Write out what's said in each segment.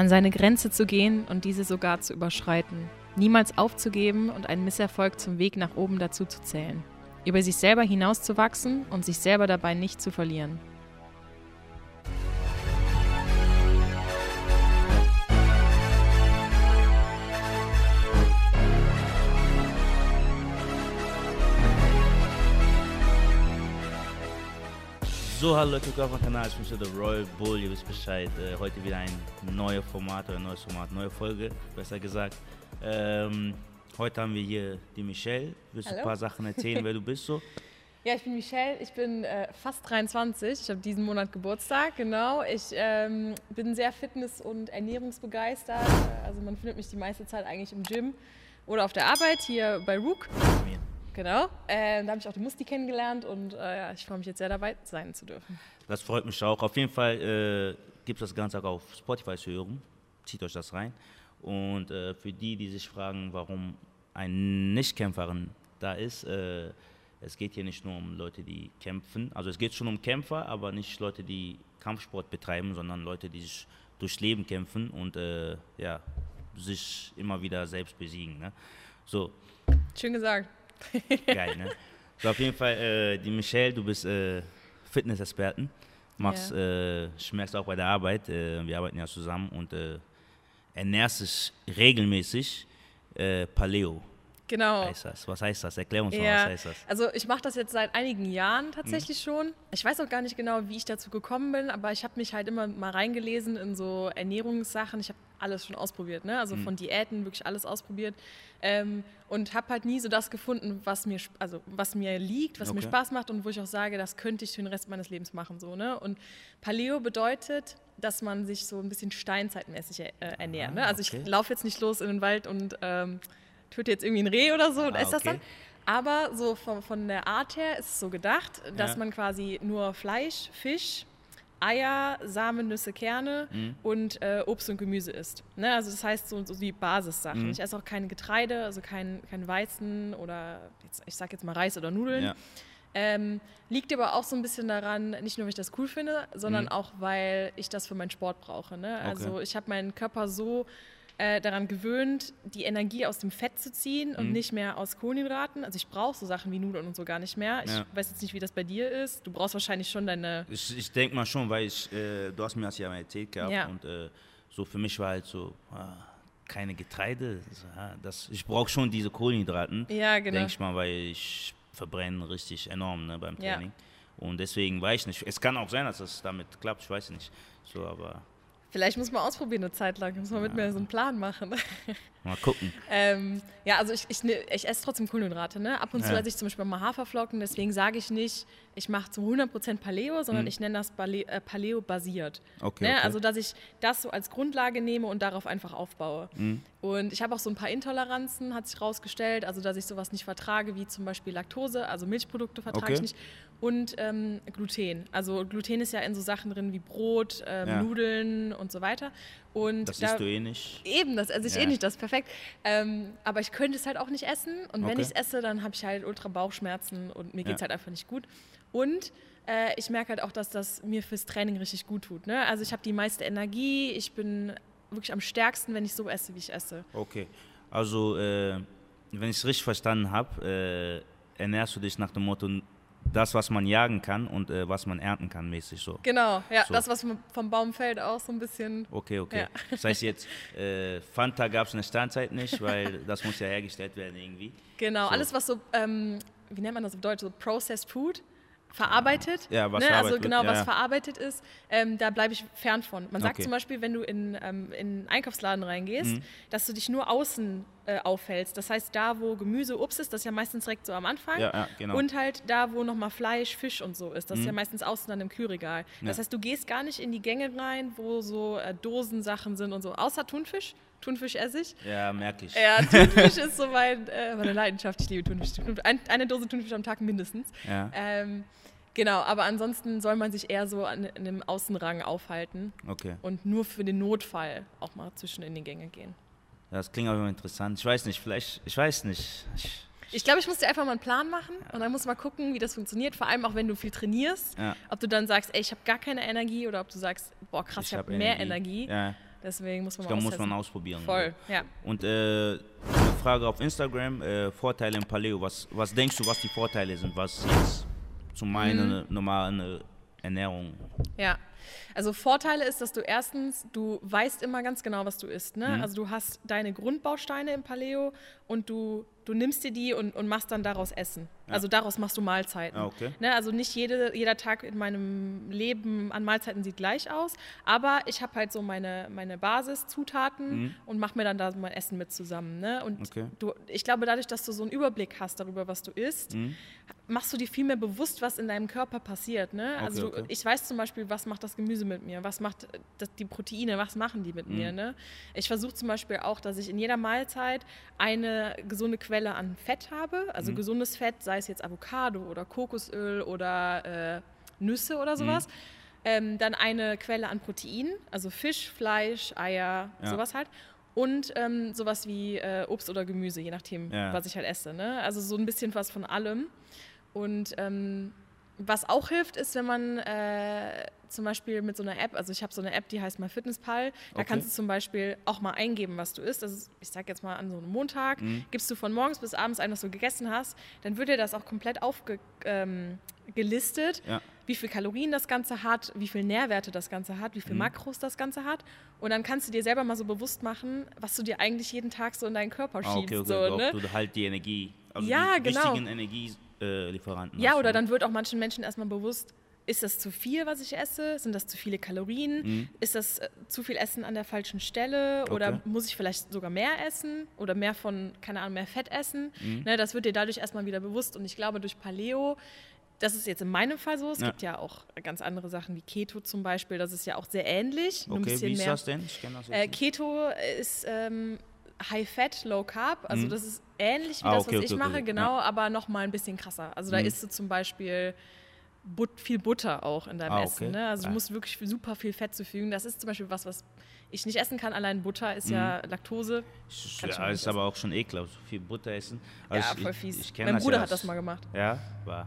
An seine Grenze zu gehen und diese sogar zu überschreiten. Niemals aufzugeben und einen Misserfolg zum Weg nach oben dazu zu zählen. Über sich selber hinauszuwachsen und sich selber dabei nicht zu verlieren. So, hallo Leute, willkommen auf meinem Kanal. Ich bin der Royal Bull, ihr wisst Bescheid. Äh, heute wieder ein neues Format oder ein neues Format, neue Folge, besser gesagt. Ähm, heute haben wir hier die Michelle. Willst du ein paar Sachen erzählen, wer du bist so? Ja, ich bin Michelle, ich bin äh, fast 23, ich habe diesen Monat Geburtstag, genau. Ich ähm, bin sehr fitness- und ernährungsbegeistert, Äh, also man findet mich die meiste Zeit eigentlich im Gym oder auf der Arbeit hier bei Rook, Mir. Genau. Ähm, da habe ich auch die Musti kennengelernt und äh, ja, ich freue mich jetzt sehr dabei sein zu dürfen. Das freut mich auch. Auf jeden Fall äh, gibt es das Ganze auch auf Spotify zu hören. Zieht euch das rein. Und äh, für die, die sich fragen, warum eine Nichtkämpferin da ist, äh, es geht hier nicht nur um Leute, die kämpfen. Also es geht schon um Kämpfer, aber nicht Leute, die Kampfsport betreiben, sondern Leute, die sich durchs Leben kämpfen und äh, ja, sich immer wieder selbst besiegen. Ne? So, Schön gesagt. Geil, ne? So, auf jeden Fall, äh, die Michelle, du bist äh, Fitnessexperten. Machst, äh, ich merk's auch bei der Arbeit, äh, wir arbeiten ja zusammen und äh, ernährst dich regelmäßig äh, Paleo. Genau. Heißt das. Was heißt das? Erklär uns mal, was Ja, heißt das? also ich mache das jetzt seit einigen Jahren tatsächlich Mhm. schon. Ich weiß auch gar nicht genau, wie ich dazu gekommen bin, aber ich habe mich halt immer mal reingelesen in so Ernährungssachen. Ich habe alles schon ausprobiert, ne? Mhm. also von Diäten wirklich alles ausprobiert ähm, und habe halt nie so das gefunden, was mir, also was mir liegt, was mir Okay. Spaß macht und wo ich auch sage, das könnte ich für den Rest meines Lebens machen. So, ne? Und Paleo bedeutet, dass man sich so ein bisschen steinzeitmäßig äh, ernährt. Ne? Also okay. ich laufe jetzt nicht los in den Wald und ähm, töte jetzt irgendwie ein Reh oder so und Ah, esse das okay. dann. Aber so von, von der Art her ist es so gedacht, dass Ja. man quasi nur Fleisch, Fisch, Eier, Samen, Nüsse, Kerne Mhm. und äh, Obst und Gemüse isst. Ne? Also das heißt so, so die Basissachen. Mhm. Ich esse auch kein Getreide, also kein, kein Weizen oder jetzt, ich sag jetzt mal Reis oder Nudeln. Ja. Ähm, liegt aber auch so ein bisschen daran, nicht nur, weil ich das cool finde, sondern Mhm. auch, weil ich das für meinen Sport brauche. Ne? Also Okay. ich habe meinen Körper so äh, daran gewöhnt, die Energie aus dem Fett zu ziehen und Mhm. nicht mehr aus Kohlenhydraten. Also ich brauche so Sachen wie Nudeln und so gar nicht mehr. Ich Ja. weiß jetzt nicht, wie das bei dir ist. Du brauchst wahrscheinlich schon deine... Ich, ich denke mal schon, weil ich, äh, du hast mir das ja mal erzählt gehabt Ja. und äh, so für mich war halt so, ah, keine Getreide, ah, das, ich brauche schon diese Kohlenhydraten. Ja, genau. denke ich mal, weil ich verbrenne richtig enorm ne, beim Ja. Training. Und deswegen weiß ich nicht. Es kann auch sein, dass das damit klappt, ich weiß nicht. So, aber Vielleicht muss man ausprobieren eine Zeit lang. Muss man mit mir so einen Plan machen. mal gucken. Ähm, ja, also ich, ich, ne- ich esse trotzdem Kohlenhydrate. Ne? Ab und zu Ja. esse ich zum Beispiel mal Haferflocken, deswegen sage ich nicht, ich mache zu 100% Paleo, sondern ich nenne das Bale- äh, Paleo-basiert. Mhm. Okay, ne? okay. Also, dass ich das so als Grundlage nehme und darauf einfach aufbaue. Mhm. Und ich habe auch so ein paar Intoleranzen, hat sich rausgestellt, also dass ich sowas nicht vertrage, wie zum Beispiel Laktose, also Milchprodukte vertrage Okay. ich nicht. Und ähm, Gluten. Also Gluten ist ja in so Sachen drin wie Brot, ähm, Ja. Nudeln und so weiter. Und Das da, isst du eh nicht. Eben, das esse ich Ja. eh nicht, das ist perfekt. Ähm, aber ich könnte es halt auch nicht essen. Und wenn Okay. ich es esse, dann habe ich halt ultra Bauchschmerzen und mir geht es halt einfach nicht gut. Und äh, ich merke halt auch, dass das mir fürs Training richtig gut tut. Ne? Also ich habe die meiste Energie, ich bin wirklich am stärksten, wenn ich so esse, wie ich esse. Okay. Also, äh, wenn ich es richtig verstanden habe, äh, ernährst du dich nach dem Motto, das, was man jagen kann und äh, was man ernten kann, mäßig so. Genau, ja, So. das, was vom- vom Baum fällt, auch so ein bisschen. Okay, okay. Ja. Das heißt jetzt, äh, Fanta gab es in der Steinzeit nicht, weil das muss ja hergestellt werden irgendwie. Genau, So. alles, was so, ähm, wie nennt man das auf Deutsch, so Processed Food verarbeitet. Ja, was ne? Also verarbeitet wird, genau, was ja. verarbeitet ist, ähm, da bleibe ich fern von. Man sagt Okay. zum Beispiel, wenn du in, ähm, in einen Einkaufsladen reingehst, Mhm. dass du dich nur außen äh, aufhältst. Das heißt, da, wo Gemüse, Obst ist, das ist ja meistens direkt so am Anfang. Ja, ja, genau. Und halt da, wo nochmal Fleisch, Fisch und so ist. Das ist ja Mhm. meistens außen dann im Kühlregal. Das heißt, du gehst gar nicht in die Gänge rein, wo so äh, Dosensachen sind und so. Außer Thunfisch. Thunfisch esse ich. Ja, merke ich. Ja, Thunfisch ist so mein, äh, meine Leidenschaft. Ich liebe Thunfisch. Ein, eine Dose Thunfisch am Tag mindestens. Ja, Ähm, genau, aber ansonsten soll man sich eher so an, in dem Außenrang aufhalten okay. und nur für den Notfall auch mal zwischen in die Gänge gehen. Das klingt aber interessant. Ich weiß nicht, vielleicht, ich weiß nicht. Ich, Ich glaube, ich muss dir einfach mal einen Plan machen und dann muss mal gucken, wie das funktioniert. Vor allem auch, wenn du viel trainierst. Ja. Ob du dann sagst, ey, ich habe gar keine Energie oder ob du sagst, boah, krass, ich, habe hab mehr Energie. Ja, deswegen muss man mal muss man ausprobieren. Voll, ja. Und äh, eine Frage auf Instagram, äh, Vorteile im Paleo. Was, was denkst du, was die Vorteile sind, was jetzt zu meiner Mhm. normalen äh, Ernährung? Ja. Also Vorteile ist, dass du erstens, du weißt immer ganz genau, was du isst. Ne? Mhm. Also du hast deine Grundbausteine im Paleo und du, du nimmst dir die und, und machst dann daraus Essen. Also daraus machst du Mahlzeiten. Ah, okay. Ne? Also nicht jede, jeder Tag in meinem Leben an Mahlzeiten sieht gleich aus, aber ich habe halt so meine, meine Basiszutaten und mache mir dann da mein Essen mit zusammen. Ne? Und Mhm. Okay. du, ich glaube, dadurch, dass du so einen Überblick hast darüber, was du isst, Mhm. machst du dir viel mehr bewusst, was in deinem Körper passiert. Ne? also Okay, du, okay. ich weiß zum Beispiel, was macht das Gemüse mit mir, was macht äh, das, die Proteine, was machen die mit Mhm. mir. Ne? Ich versuche zum Beispiel auch, dass ich in jeder Mahlzeit eine gesunde Quelle an Fett habe, Mhm. also gesundes Fett, sei es jetzt Avocado oder Kokosöl oder äh, Nüsse oder sowas. Mhm. Ähm, dann eine Quelle an Protein, also Fisch, Fleisch, Eier, Ja. sowas halt. Und ähm, sowas wie äh, Obst oder Gemüse, je nachdem, Ja. was ich halt esse. Ne? Also so ein bisschen was von allem. Und ähm, was auch hilft, ist, wenn man äh, zum Beispiel mit so einer App, also ich habe so eine App, die heißt MyFitnessPal, da Okay. kannst du zum Beispiel auch mal eingeben, was du isst. Also ich sage jetzt mal an so einem Montag, Mhm. gibst du von morgens bis abends ein, was du gegessen hast, dann wird dir das auch komplett aufgelistet, ähm, Ja. wie viel Kalorien das Ganze hat, wie viel Nährwerte das Ganze hat, wie viel Mhm. Makros das Ganze hat. Und dann kannst du dir selber mal so bewusst machen, was du dir eigentlich jeden Tag so in deinen Körper Ah, schiebst. okay, okay. So, ne? du halt die Energie, also Ja, die genau. wichtigen Energielieferanten Ja, hast, oder dann wird auch manchen Menschen erstmal bewusst, ist das zu viel, was ich esse? Sind das zu viele Kalorien? Mhm. Ist das äh, zu viel Essen an der falschen Stelle? Oder Okay. muss ich vielleicht sogar mehr essen? Oder mehr von, keine Ahnung, mehr Fett essen? Mhm. Ne, das wird dir dadurch erstmal wieder bewusst. Und ich glaube, durch Paleo, das ist jetzt in meinem Fall so, es Ja. gibt ja auch ganz andere Sachen wie Keto zum Beispiel, das ist ja auch sehr ähnlich. Okay, bisschen wie ist mehr. das denn? Ich kenne das jetzt Äh. Keto ist ähm, High Fat, Low Carb. Also das ist ähnlich wie Ah, das, okay, was ich okay, mache, okay, genau, aber noch mal ein bisschen krasser. Also da isst du zum Beispiel But viel Butter auch in deinem Ah, Essen. Ne? Also Ja. du musst wirklich super viel Fett zufügen. Das ist zum Beispiel was, was ich nicht essen kann. Allein Butter ist ja Laktose. Ich- Ja, ist aber auch schon ekelhaft, so viel Butter essen. ja, Also voll ich, fies. Ich kenn mein das Bruder ja, hat das mal gemacht. Ja, war.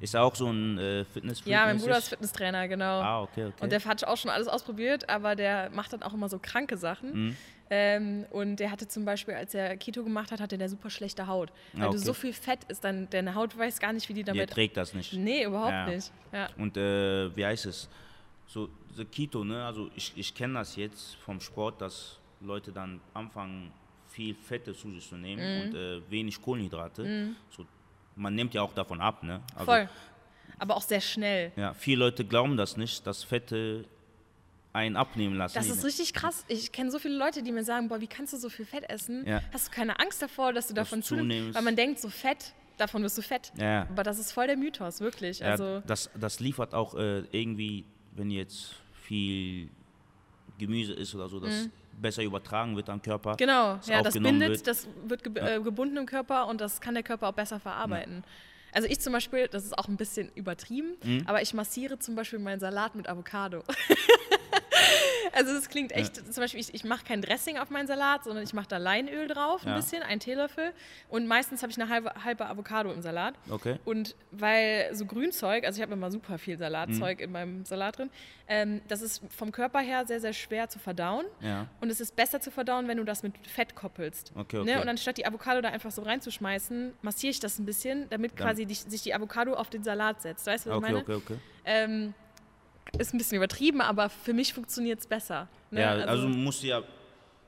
Ist auch so ein äh, fitness Ja, mein Bruder ist Fitnesstrainer, genau. Ah, okay, okay. Und der hat auch schon alles ausprobiert, aber der macht dann auch immer so kranke Sachen. Mhm. Ähm, und der hatte zum Beispiel, als er Keto gemacht hat, hatte der super schlechte Haut. Weil Ah, du okay. so viel Fett ist, dann deine Haut weiß gar nicht, wie die Der damit. trägt das nicht. nee, überhaupt Ja. nicht. Ja. Und äh, wie heißt es? So, so Keto, ne? Also ich, ich kenne das jetzt vom Sport, dass Leute dann anfangen, viel Fette zu sich zu nehmen Mhm. und äh, wenig Kohlenhydrate. So, man nimmt ja auch davon ab, ne? Also, Voll. Aber auch sehr schnell. Ja, viele Leute glauben das nicht, dass Fette einen abnehmen lassen. Das ist richtig krass. Ich kenne so viele Leute, die mir sagen, boah, wie kannst du so viel Fett essen? Ja. Hast du keine Angst davor, dass du davon du zunimmst? zunimmst. Weil man denkt, so Fett, davon wirst du fett. Ja. Aber das ist voll der Mythos, wirklich. Ja, Also, das, das liefert auch äh, irgendwie, wenn jetzt viel Gemüse ist oder so, das besser übertragen wird am Körper. Mhm. genau, das ja, das bindet, wird. das wird ge äh, gebunden im Körper und das kann der Körper auch besser verarbeiten. Also ich zum Beispiel, das ist auch ein bisschen übertrieben, Mhm. aber ich massiere zum Beispiel meinen Salat mit Avocado. also das klingt echt, zum Beispiel, ich, ich mache kein Dressing auf meinen Salat, sondern ich mache da Leinöl drauf, ein Ja. bisschen, einen Teelöffel. Und meistens habe ich eine halbe, halbe Avocado im Salat. Okay. Und weil so Grünzeug, also ich habe immer super viel Salatzeug Mhm. in meinem Salat drin, ähm, das ist vom Körper her sehr, sehr schwer zu verdauen. Ja. Und es ist besser zu verdauen, wenn du das mit Fett koppelst. Okay, okay. Ne? Und anstatt die Avocado da einfach so reinzuschmeißen, massiere ich das ein bisschen, damit Dann- quasi die, sich die Avocado auf den Salat setzt. Weißt du, was Okay, ich meine? okay, okay. Ähm, ist ein bisschen übertrieben, aber für mich funktioniert es besser. Ne? Ja, also, musst du ja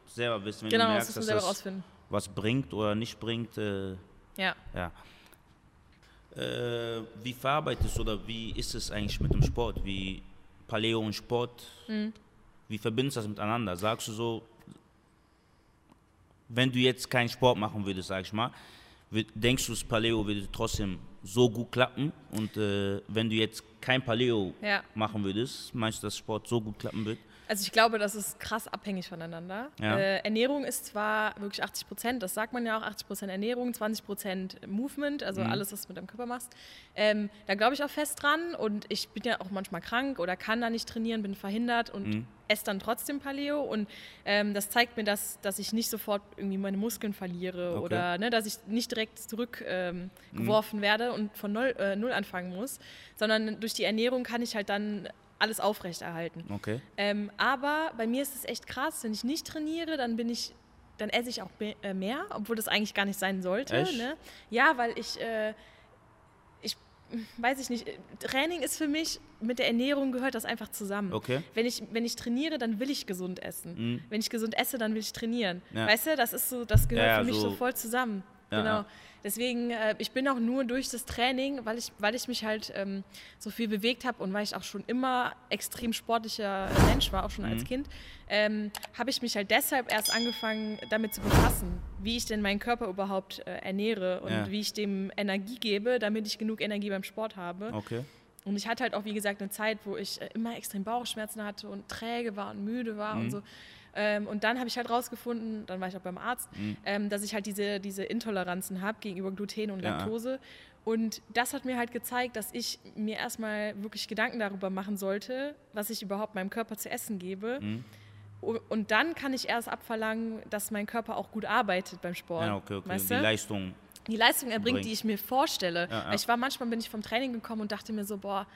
selber wissen, wenn genau, du das merkst, man dass selber das rausfinden. was bringt oder nicht bringt. Äh, Ja. ja. Äh, wie verarbeitest du oder wie ist es eigentlich mit dem Sport? Wie Paleo und Sport, Mhm. wie verbindest du das miteinander? Sagst du so, wenn du jetzt keinen Sport machen würdest, sag ich mal, denkst du, das Paleo würde trotzdem so gut klappen? Und äh, wenn du jetzt kein Paleo Ja. machen würdest, meinst du, dass Sport so gut klappen wird? Also ich glaube, das ist krass abhängig voneinander. Ja. Äh, Ernährung ist zwar wirklich 80 Prozent, das sagt man ja auch, 80 Prozent Ernährung, 20 Prozent Movement, also Mhm. alles, was du mit deinem Körper machst. Ähm, da glaube ich auch fest dran und ich bin ja auch manchmal krank oder kann da nicht trainieren, bin verhindert und Mhm. esse dann trotzdem Paleo und ähm, das zeigt mir, dass, dass ich nicht sofort irgendwie meine Muskeln verliere Okay. oder ne, dass ich nicht direkt zurückgeworfen ähm, geworfen werde und von null, äh, null anfangen muss, sondern durch die Ernährung kann ich halt dann alles aufrechterhalten. Okay. Ähm, aber bei mir ist es echt krass, wenn ich nicht trainiere, dann bin ich, dann esse ich auch äh, mehr, obwohl das eigentlich gar nicht sein sollte. Ne? Ja, weil ich, äh, ich weiß ich nicht, Training ist für mich, mit der Ernährung gehört das einfach zusammen. Okay. Wenn ich, wenn ich trainiere, dann will ich gesund essen. Mhm. Wenn ich gesund esse, dann will ich trainieren. Ja. Weißt du, das ist so, das gehört Ja, ja, für mich so, so- voll zusammen. Genau. Deswegen, äh, ich bin auch nur durch das Training, weil ich, weil ich mich halt ähm, so viel bewegt habe und weil ich auch schon immer extrem sportlicher Mensch war, auch schon Mhm. als Kind, ähm, habe ich mich halt deshalb erst angefangen, damit zu befassen, wie ich denn meinen Körper überhaupt äh, ernähre und Ja. wie ich dem Energie gebe, damit ich genug Energie beim Sport habe. Okay. Und ich hatte halt auch, wie gesagt, eine Zeit, wo ich äh, immer extrem Bauchschmerzen hatte und träge war und müde war Mhm. und so. Ähm, und dann habe ich halt rausgefunden, dann war ich auch beim Arzt, Mhm. ähm, dass ich halt diese, diese Intoleranzen habe gegenüber Gluten und Ja. Laktose. Und das hat mir halt gezeigt, dass ich mir erstmal wirklich Gedanken darüber machen sollte, was ich überhaupt meinem Körper zu essen gebe. Mhm. Und dann kann ich erst abverlangen, dass mein Körper auch gut arbeitet beim Sport. Ja, okay, okay. Weißt Die du? Leistung. die Leistung erbringt, bringt. die ich mir vorstelle. Ja, ja. Ich war manchmal bin ich vom Training gekommen und dachte mir so, boah,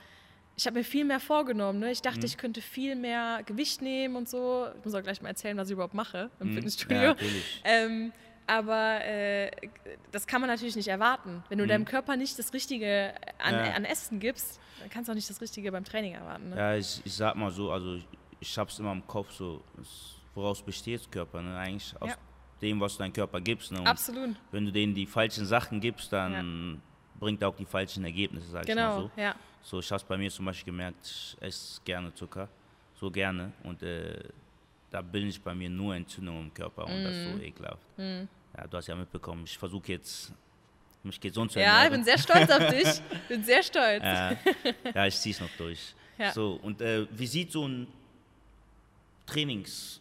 ich habe mir viel mehr vorgenommen. Ne? Ich Mhm. dachte, ich könnte viel mehr Gewicht nehmen und so. Ich muss auch gleich mal erzählen, was ich überhaupt mache im Mhm. Fitnessstudio. Ja. Ähm, aber äh, das kann man natürlich nicht erwarten. Wenn du Mhm. deinem Körper nicht das Richtige an, Ja. an Essen gibst, dann kannst du auch nicht das Richtige beim Training erwarten. Ne? Ja, ich, ich sag mal so, also ich, ich hab's immer im Kopf so, es- woraus besteht Körper, ne? Eigentlich aus Ja. dem, was du deinem Körper gibst. Ne? Absolut. wenn du denen die falschen Sachen gibst, dann bringt er auch die falschen Ergebnisse, sag ich mal Genau, so. ja. So, ich habe bei mir zum Beispiel gemerkt, ich esse gerne Zucker, so gerne. Und äh, da bin ich bei mir nur Entzündung im Körper und das ist Mhm. so ekelhaft. Ja, du hast ja mitbekommen, ich versuche jetzt, mich gesund zu Ja, ich ernähren. bin sehr stolz auf dich. bin sehr stolz. Äh, ja, ich zieh's noch durch. Ja. So, und äh, wie sieht so ein Trainings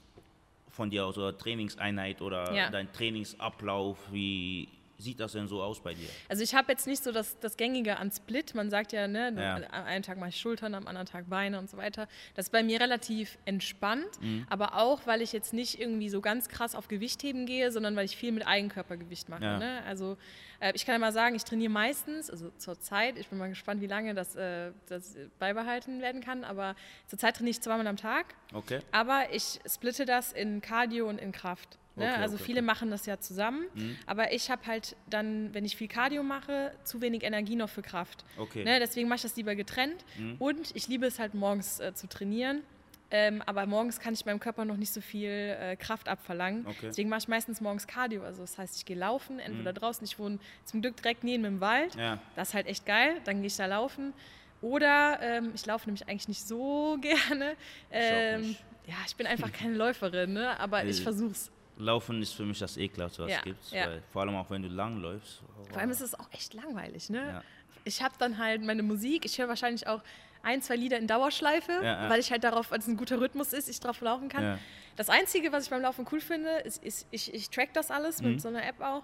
von dir aus oder Trainingseinheit oder Ja. dein Trainingsablauf, wie sieht das denn so aus bei dir? Also ich habe jetzt nicht so das, das Gängige an Split. Man sagt ja, ne, Ja. am einen Tag mache ich Schultern, am anderen Tag Beine und so weiter. Das ist bei mir relativ entspannt, Mhm. aber auch, weil ich jetzt nicht irgendwie so ganz krass auf Gewichtheben gehe, sondern weil ich viel mit Eigenkörpergewicht mache. Ja. Ne? Also äh, ich kann ja mal sagen, ich trainiere meistens, also zur Zeit, ich bin mal gespannt, wie lange das, äh, das beibehalten werden kann, aber zur Zeit trainiere ich zweimal am Tag. Okay. Aber ich splitte das in Cardio und in Kraft. Ne? Okay, also okay, viele okay. machen das ja zusammen. Mhm. Aber ich habe halt dann, wenn ich viel Cardio mache, zu wenig Energie noch für Kraft. Ne? Deswegen mache ich das lieber getrennt. Mhm. Und ich liebe es halt morgens äh, zu trainieren. Ähm, aber morgens kann ich meinem Körper noch nicht so viel äh, Kraft abverlangen. Okay. Deswegen mache ich meistens morgens Cardio. Also das heißt, ich gehe laufen, entweder draußen. Ich wohne zum Glück direkt neben dem Wald. Mhm. Ja. Das ist halt echt geil. Dann gehe ich da laufen. Oder ähm, ich laufe nämlich eigentlich nicht so gerne. Ähm, nicht. ja, ich bin einfach keine Läuferin, ne? aber ich Äh, versuch's. Laufen ist für mich das ekelhaftste, was Ja, es gibt. ja. Vor allem auch wenn du lang läufst. Vor allem ist es auch echt langweilig. Ne? Ja. Ich habe dann halt meine Musik. Ich höre wahrscheinlich auch ein, zwei Lieder in Dauerschleife, weil ich halt darauf, weil es ein guter Rhythmus ist, ich drauf laufen kann. Das Einzige, was ich beim Laufen cool finde, ist, ist ich, ich track das alles Mhm. mit so einer App auch.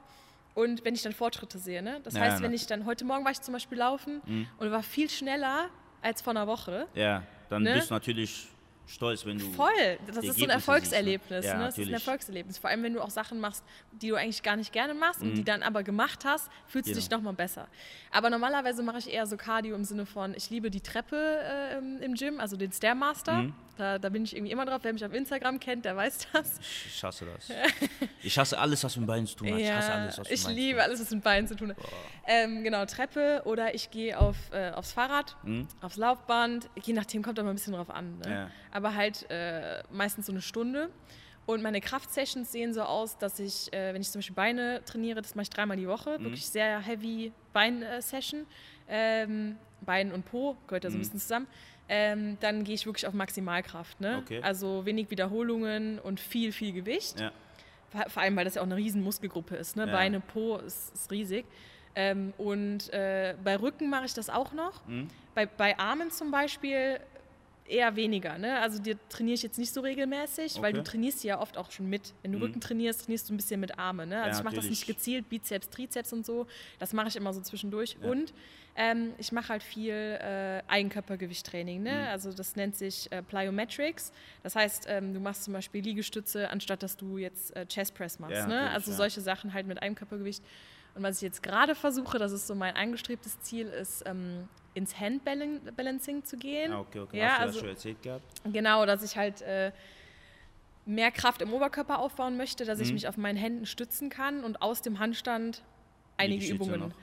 Und wenn ich dann Fortschritte sehe, ne? Das heißt, wenn ich dann, heute Morgen war ich zum Beispiel laufen Mhm. und war viel schneller als vor einer Woche. ja, dann Ne? bist du natürlich stolz, wenn du. Voll, das ist so ein Erfolgserlebnis. siehst, ne? Ja, ne? Das ist ein. Erfolgserlebnis. Vor allem, wenn du auch Sachen machst, die du eigentlich gar nicht gerne machst und Mhm. die dann aber gemacht hast, fühlst du Genau. dich nochmal besser. Aber normalerweise mache ich eher so Cardio im Sinne von, ich liebe die Treppe äh, im- im Gym, also den Stairmaster. Mhm. Da, da bin ich irgendwie immer drauf. Wer mich auf Instagram kennt, der weiß das. Ich, ich hasse das. ich hasse alles, was mit Beinen zu tun hat. Ich hasse alles, was mit ich Beinen liebe tun alles, was mit Beinen zu tun hat. Ähm, genau, Treppe oder ich gehe auf, äh, aufs Fahrrad, Mhm. aufs Laufband. Je nachdem kommt aber ein bisschen drauf an. Ne? Ja. Aber halt äh, meistens so eine Stunde. Und meine Kraftsessions sehen so aus, dass ich, äh, wenn ich zum Beispiel Beine trainiere, das mache ich dreimal die Woche, Mhm. wirklich sehr heavy Bein-Session. Ähm, Bein und Po gehört da so ein Mhm. bisschen zusammen. Ähm, dann gehe ich wirklich auf Maximalkraft. Ne? Okay. Also wenig Wiederholungen und viel, viel Gewicht. Ja. Vor allem, weil das ja auch eine riesen Muskelgruppe ist. Ne? Ja. Beine, Po ist, ist riesig. Ähm, und äh, bei Rücken mache ich das auch noch. Mhm. Bei, bei Armen zum Beispiel eher weniger. Ne? Also die trainiere ich jetzt nicht so regelmäßig, weil Okay. du trainierst ja oft auch schon mit. Wenn du Mhm. Rücken trainierst, trainierst du ein bisschen mit Arme. Ne? Also Ja, ich mache das nicht gezielt, Bizeps, Trizeps und so. Das mache ich immer so zwischendurch. Ja. Und ähm, ich mache halt viel äh, Eigenkörpergewichttraining. Ne? Mhm. Also das nennt sich äh, Plyometrics. Das heißt, ähm, du machst zum Beispiel Liegestütze, anstatt dass du jetzt äh, Chest Press machst. Ja, ne? Also solche Sachen halt mit Eigenkörpergewicht. Und was ich jetzt gerade versuche, das ist so mein angestrebtes Ziel, ist ähm, ins Handbalancing zu gehen. Ah, okay, okay. Ja, Hast du also- das schon erzählt gehabt? Genau, dass ich halt äh, mehr Kraft im Oberkörper aufbauen möchte, dass ich Mhm. mich auf meinen Händen stützen kann und aus dem Handstand einige Übungen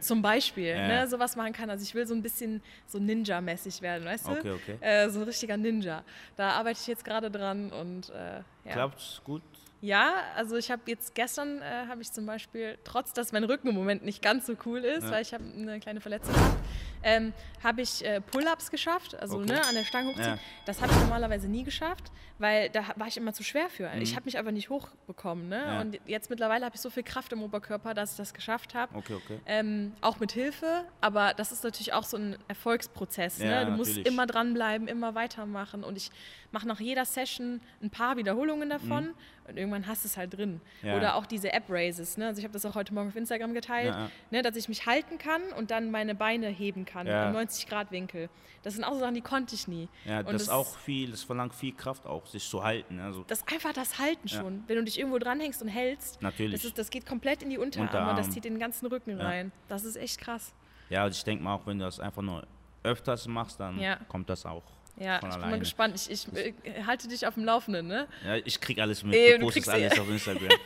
zum Beispiel Ja. ne, sowas machen kann. Also ich will so ein bisschen so Ninja-mäßig werden, weißt du? Okay, okay. Äh, so ein richtiger Ninja. Da arbeite ich jetzt gerade dran und äh, ja. Klappt's gut? Ja, also ich habe jetzt gestern äh, habe ich zum Beispiel, trotz dass mein Rücken im Moment nicht ganz so cool ist, Ja. weil ich habe eine kleine Verletzung gehabt, ähm, habe ich äh, Pull-ups geschafft, also Okay. ne, an der Stange hochziehen. Ja. Das habe ich normalerweise nie geschafft, weil da war ich immer zu schwer für. Ich habe mich einfach nicht hochbekommen. Ne? Mhm. Ja. Und jetzt mittlerweile habe ich so viel Kraft im Oberkörper, dass ich das geschafft habe. Okay, okay. Ähm, auch mit Hilfe, aber das ist natürlich auch so ein Erfolgsprozess. Ja, ne? Du musst natürlich. immer dranbleiben, immer weitermachen. Und ich mache nach jeder Session ein paar Wiederholungen davon und irgendwann hast du es halt drin. Ja. Oder auch diese App-Raises. Ne? Also ich habe das auch heute Morgen auf Instagram geteilt, Ja. Ne? dass ich mich halten kann und dann meine Beine heben kann Ja. im 90-Grad-Winkel. Das sind auch so Sachen, die konnte ich nie. Ja, Und das ist auch viel, das verlangt viel Kraft auch, sich zu halten. Also Das einfach das Halten schon. Wenn du dich irgendwo dranhängst und hältst, Natürlich. das, ist, das geht komplett in die Unterarme und Unterarm. das zieht in den ganzen Rücken rein. Das ist echt krass. ja, und ich denke mal auch, wenn du das einfach nur öfters machst, dann kommt das auch Ja, ich bin alleine. mal gespannt. Ich, ich äh, halte dich auf dem Laufenden, ne? Ja, ich krieg alles mit. Nee, du du postest alles auf Instagram.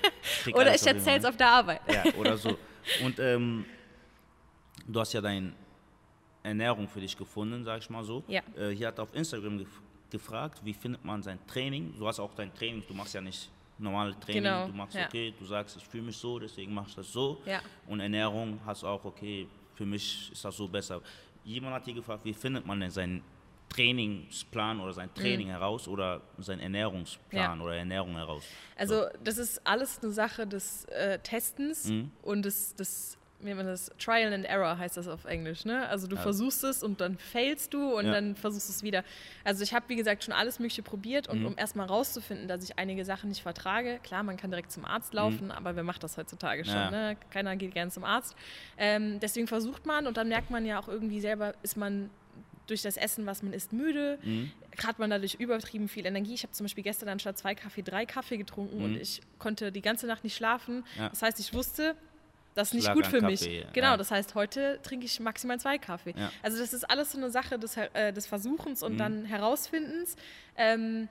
Ich Oder ich erzähle es auf der Arbeit. Ja, oder so. Und ähm, du hast ja deine Ernährung für dich gefunden, sag ich mal so. Ja. Äh, hier hat auf Instagram gef gefragt, wie findet man sein Training? Du hast auch dein Training, du machst ja nicht normale Training, Genau, du machst ja. okay, du sagst, ich fühle mich so, deswegen machst du das so. Ja. Und Ernährung hast du auch, okay, für mich ist das so besser. Jemand hat hier gefragt, wie findet man denn seinen Trainingsplan oder sein Training heraus oder seinen Ernährungsplan Mhm. Ja. oder Ernährung heraus? Also das ist alles eine Sache des äh, Testens Mhm. und des, des wie man das? Trial and Error heißt das auf Englisch. Ne? Also du versuchst es und dann failst du und Ja. dann versuchst du es wieder. Also ich habe, wie gesagt, schon alles Mögliche probiert Mhm. und um erstmal rauszufinden, dass ich einige Sachen nicht vertrage, klar, man kann direkt zum Arzt laufen, aber wer macht das heutzutage schon? Mhm. Ja. Ne? Keiner geht gerne zum Arzt. Ähm, deswegen versucht man und dann merkt man ja auch irgendwie selber, ist man durch das Essen, was man isst, müde. Mhm. Hat man dadurch übertrieben viel Energie. Ich habe zum Beispiel gestern anstatt zwei Kaffee drei Kaffee getrunken und ich konnte die ganze Nacht nicht schlafen. Mhm. Ja. Das heißt, ich wusste, das ist nicht gut für mich. Kaffee, Genau, ja. das heißt, heute trinke ich maximal zwei Kaffee. Ja. Also das ist alles so eine Sache des, äh, des Versuchens Mhm. und dann Herausfindens. Ähm,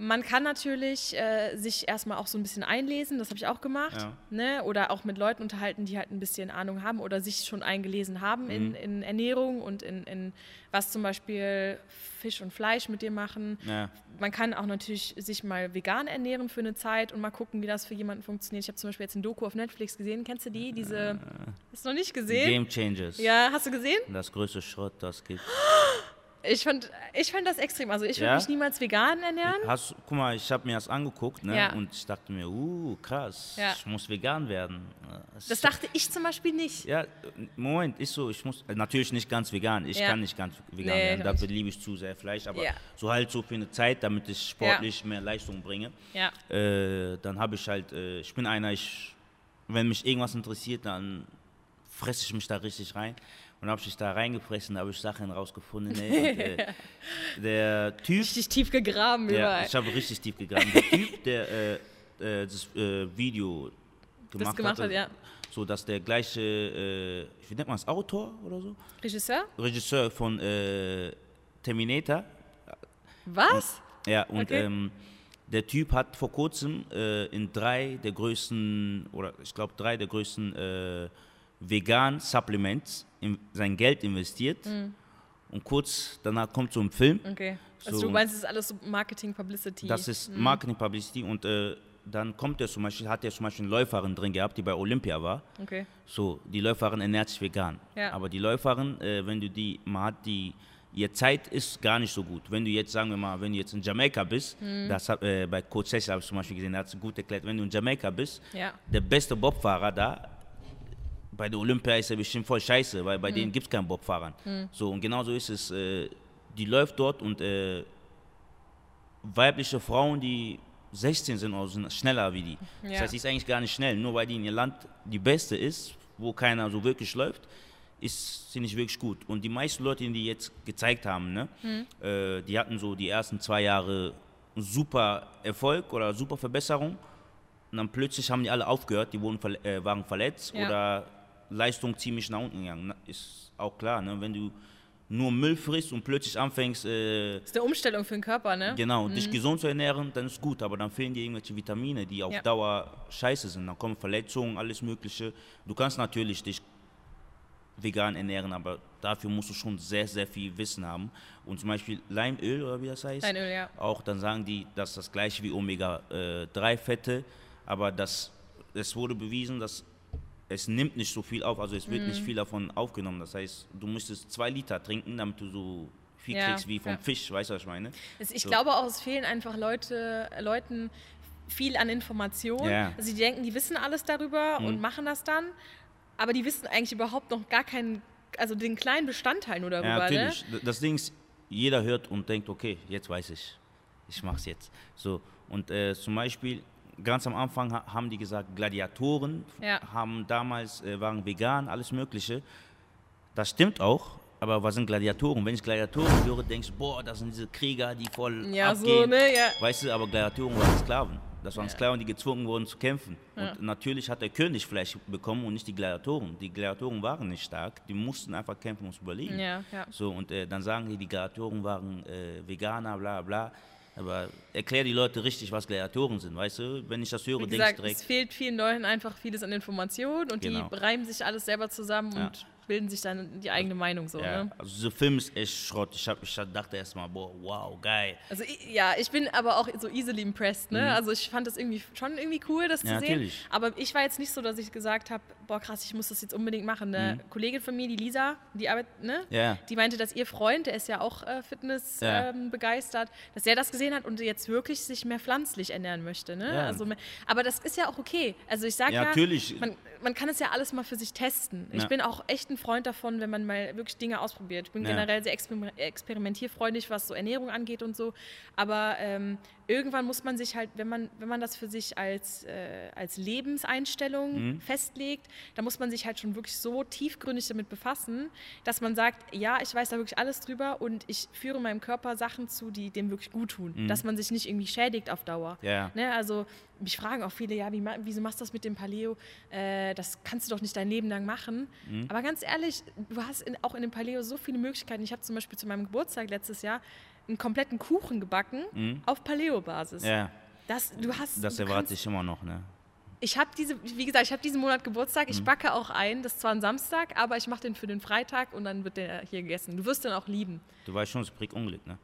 man kann natürlich äh, sich erstmal auch so ein bisschen einlesen, das habe ich auch gemacht. Ja. Ne? Oder auch mit Leuten unterhalten, die halt ein bisschen Ahnung haben oder sich schon eingelesen haben Mhm. in, in Ernährung und in, in was zum Beispiel Fisch und Fleisch mit dir machen. Ja. Man kann auch natürlich sich mal vegan ernähren für eine Zeit und mal gucken, wie das für jemanden funktioniert. Ich habe zum Beispiel jetzt ein Doku auf Netflix gesehen. Kennst du die? Diese. Hast du noch nicht gesehen? Game Changers. Ja, hast du gesehen? Das größte Schrott, das gibt. Ich fand, ich fand das extrem. Also ich würde Ja? mich niemals vegan ernähren. Hast, guck mal, ich habe mir das angeguckt ne? Ja. und ich dachte mir, uh, krass, Ja. ich muss vegan werden. Das ist- dachte ich zum Beispiel nicht. Ja, Moment, ist so, ich muss, natürlich nicht ganz vegan, ich kann nicht ganz vegan Nee, werden, dafür liebe ich zu sehr Fleisch, aber so halt so für eine Zeit, damit ich sportlich mehr Leistung bringe, Ja. äh, dann habe ich halt, äh, ich bin einer, ich, wenn mich irgendwas interessiert, dann fresse ich mich da richtig rein. Und habe ich da reingefressen, habe ich Sachen rausgefunden. Ey, und, äh, der Typ, Richtig tief gegraben ja, überall. ich habe richtig tief gegraben. Der Typ, der äh, äh, das äh, Video gemacht, gemacht hatte, hat, ja. so dass der gleiche, äh, wie nennt man es, Autor oder so? Regisseur? Regisseur von äh, Terminator. Was? Ja, und Okay. ähm, der Typ hat vor kurzem äh, in drei der größten, oder ich glaube drei der größten äh, vegan Supplements in, sein Geld investiert. Mhm. Und kurz danach kommt so ein Film. Okay. Also So, du und- meinst, es ist alles so Marketing, Publicity. Das ist Marketing Publicity und äh, dann kommt er zum Beispiel, hat er zum Beispiel eine Läuferin drin gehabt, die bei Olympia war. Okay. So, die Läuferin ernährt sich vegan. Ja. Aber die Läuferin, äh, wenn du die, man hat die, ihr Zeit ist gar nicht so gut. Wenn du jetzt, sagen wir mal, wenn du jetzt in Jamaika bist, Mhm. das äh, bei Coach Cecil habe ich zum Beispiel gesehen, der hat es gut erklärt, wenn du in Jamaika bist, Ja. der beste Bobfahrer da, bei der Olympia ist er bestimmt voll scheiße, weil Mhm. bei denen gibt es keinen Bobfahrer. So, und genauso ist es, äh, die läuft dort und äh, weibliche Frauen, die 16 sind oder sind schneller wie die. Das Ja. heißt, sie ist eigentlich gar nicht schnell, nur weil die in ihr Land die beste ist, wo keiner so wirklich läuft, ist sie nicht wirklich gut. Und die meisten Leute, die jetzt gezeigt haben, ne, äh, die hatten so die ersten zwei Jahre super Erfolg oder super Verbesserung. Und dann plötzlich haben die alle aufgehört, die wurden, verle- äh, waren verletzt Ja. oder Leistung ziemlich nach unten gegangen. Ist auch klar, ne? wenn du nur Müll frisst und plötzlich anfängst, äh, Das ist eine Umstellung für den Körper, ne? genau, dich gesund zu ernähren, dann ist gut, aber dann fehlen dir irgendwelche Vitamine, die auf Ja. Dauer scheiße sind. Dann kommen Verletzungen, alles Mögliche. Du kannst natürlich dich vegan ernähren, aber dafür musst du schon sehr, sehr viel Wissen haben. Und zum Beispiel Leimöl oder wie das heißt, Leinöl, ja. auch dann sagen die, das ist das gleiche wie Omega-3-Fette, aber das, es wurde bewiesen, dass es nimmt nicht so viel auf, also es wird Mhm. nicht viel davon aufgenommen. Das heißt, du müsstest zwei Liter trinken, damit du so viel Ja, kriegst wie vom ja. Fisch, weißt du, was ich meine? Es, ich So. glaube auch, es fehlen einfach Leute, Leuten viel an Informationen. Ja. Also die denken, die wissen alles darüber und Mhm. machen das dann, aber die wissen eigentlich überhaupt noch gar keinen, also den kleinen Bestandteil nur darüber. Ja, Ne? natürlich. D- Das Ding ist, jeder hört und denkt, okay, jetzt weiß ich, ich mach's jetzt. So, und äh, zum Beispiel, ganz am Anfang ha haben die gesagt, Gladiatoren Ja. haben damals, äh, waren vegan, alles Mögliche. Das stimmt auch, aber was sind Gladiatoren? Wenn ich Gladiatoren höre, denkst du, boah, das sind diese Krieger, die voll Ja, abgehen. so, ne? Ja. Weißt du, aber Gladiatoren waren Sklaven. Das waren Ja. Sklaven, die gezwungen wurden zu kämpfen. Ja. Und natürlich hat der König Fleisch bekommen und nicht die Gladiatoren. Die Gladiatoren waren nicht stark, die mussten einfach kämpfen, zu überleben. Ja, ja. So, und äh, dann sagen die, die Gladiatoren waren äh, Veganer, bla bla. Aber erklär die Leute richtig, was Gladiatoren sind, weißt du? Wenn ich das höre, denkst gesagt, du es direkt, fehlt vielen Leuten einfach vieles an Informationen und Genau. die reimen sich alles selber zusammen Ja. und bilden sich dann die eigene Meinung so. ja, Ne? also dieser Film ist echt Schrott. Ich, hab, ich dachte erst mal, boah, wow, geil. Also ja, ich bin aber auch so easily impressed, ne? Also ich fand das irgendwie schon irgendwie cool, das zu Mhm. Ja, sehen. natürlich. Aber ich war jetzt nicht so, dass ich gesagt habe, boah krass, ich muss das jetzt unbedingt machen. Eine Mhm. Kollegin von mir, die Lisa, die arbeitet, ne? Ja. Die meinte, dass ihr Freund, der ist ja auch äh, Fitness Ja. ähm, begeistert, dass er das gesehen hat und jetzt wirklich sich mehr pflanzlich ernähren möchte, ne? Ja. Also, aber das ist ja auch okay. Also ich sage Ja, ja, natürlich. Man, man kann es ja alles mal für sich testen. Ich Ja. bin auch echt ein Freund davon, wenn man mal wirklich Dinge ausprobiert. Ich bin Ja. generell sehr exper experimentierfreundlich, was so Ernährung angeht und so. Aber ähm, irgendwann muss man sich halt, wenn man, wenn man das für sich als, äh, als Lebenseinstellung Mhm. festlegt, dann muss man sich halt schon wirklich so tiefgründig damit befassen, dass man sagt, ja, ich weiß da wirklich alles drüber und ich führe meinem Körper Sachen zu, die dem wirklich gut tun. Mhm. Dass man sich nicht irgendwie schädigt auf Dauer. Ja. Ne, also mich fragen auch viele, ja, wie, wieso machst du das mit dem Paleo? Äh, das kannst du doch nicht dein Leben lang machen. Mhm. Aber ganz ehrlich, du hast in, auch in dem Paleo so viele Möglichkeiten. Ich habe zum Beispiel zu meinem Geburtstag letztes Jahr einen kompletten Kuchen gebacken auf Paleo-Basis. Mhm. Ja, Das, du hast, das du erwarte ich immer noch, ne? ich habe diese, wie gesagt, ich habe diesen Monat Geburtstag. Mhm. Ich backe auch ein. Das ist zwar ein Samstag, aber ich mache den für den Freitag und dann wird der hier gegessen. Du wirst den auch lieben. Du weißt schon, es bringt Unglück, ne?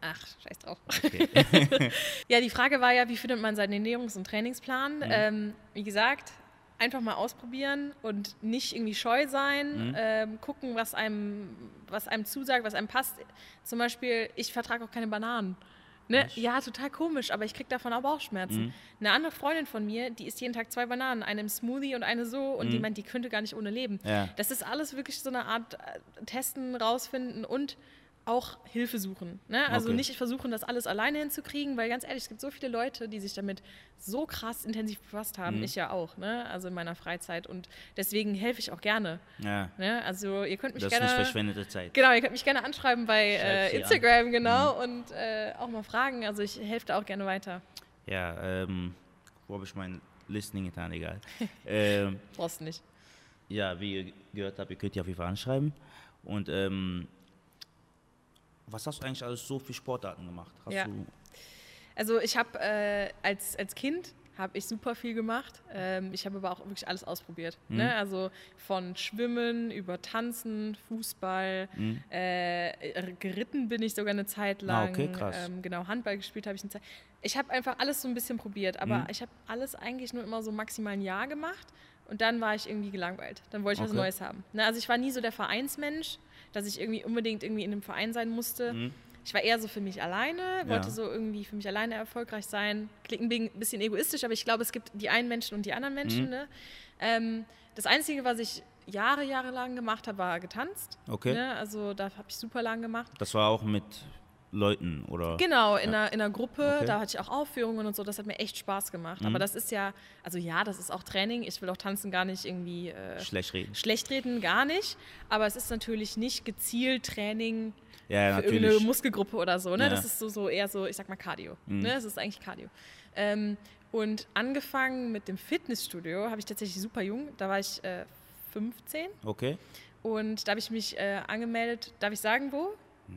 Ach, scheiß drauf. Okay. Ja, die Frage war ja, wie findet man seinen Ernährungs- und Trainingsplan? Ähm, wie gesagt, einfach mal ausprobieren und nicht irgendwie scheu sein, ähm, gucken, was einem, was einem zusagt, was einem passt. Zum Beispiel, ich vertrage auch keine Bananen. Ne? Ja, total komisch, aber ich kriege davon auch Bauchschmerzen. Eine andere Freundin von mir, die isst jeden Tag zwei Bananen, eine im Smoothie und eine so, und die meint, die könnte gar nicht ohne leben. Ja. Das ist alles wirklich so eine Art äh, Testen, rausfinden und auch Hilfe suchen. Ne? Also Okay. nicht versuchen, das alles alleine hinzukriegen, weil ganz ehrlich, es gibt so viele Leute, die sich damit so krass intensiv befasst haben. Mhm. Ich ja auch, ne? also in meiner Freizeit. Und deswegen helfe ich auch gerne. Ja, Ne? Also ihr könnt mich das ist gerne. nicht verschwendete Zeit. Genau, ihr könnt mich gerne anschreiben bei äh, sie an. Instagram, genau, und äh, auch mal fragen. Also ich helfe da auch gerne weiter. Ja, ähm, wo habe ich mein Listening getan? Egal. ähm, Brauchst du nicht. Ja, wie ihr gehört habt, ihr könnt die auf jeden Fall anschreiben. Und ähm, was hast du eigentlich alles so für Sportarten gemacht? Hast Ja. Also ich habe äh, als, als Kind habe ich super viel gemacht. Ähm, ich habe aber auch wirklich alles ausprobiert. Mhm. Ne? Also von Schwimmen über Tanzen, Fußball, Mhm. äh, geritten bin ich sogar eine Zeit Ah, lang. okay, krass. Ähm, genau, Handball gespielt habe ich eine Zeit. Ich habe einfach alles so ein bisschen probiert, aber Mhm. ich habe alles eigentlich nur immer so maximal ein Jahr gemacht. Und dann war ich irgendwie gelangweilt. Dann wollte ich was Okay. Neues haben. Ne? Also ich war nie so der Vereinsmensch, dass ich irgendwie unbedingt irgendwie in einem Verein sein musste. Mhm. Ich war eher so für mich alleine, wollte Ja. so irgendwie für mich alleine erfolgreich sein. Klingt ein bi- bisschen egoistisch, aber ich glaube, es gibt die einen Menschen und die anderen Menschen. Mhm. Ne? Ähm, das Einzige, was ich Jahre, Jahre lang gemacht habe, war getanzt. Okay. Ne? Also da habe ich super lang gemacht. Das war auch mit Leuten oder? Genau, in, einer, in einer Gruppe, Okay. da hatte ich auch Aufführungen und so, das hat mir echt Spaß gemacht. Mhm. Aber das ist ja, also ja, das ist auch Training. Ich will auch Tanzen gar nicht irgendwie äh, Schlecht reden. schlecht reden, gar nicht. Aber es ist natürlich nicht gezielt Training Ja, für irgendeine natürlich. Muskelgruppe oder so. Ne? Ja. Das ist so, so eher so, ich sag mal Cardio. Mhm. Ne? Es ist eigentlich Cardio. Ähm, und angefangen mit dem Fitnessstudio habe ich tatsächlich super jung. Da war ich äh, 15 Okay. und da habe ich mich äh, angemeldet. Darf ich sagen, wo?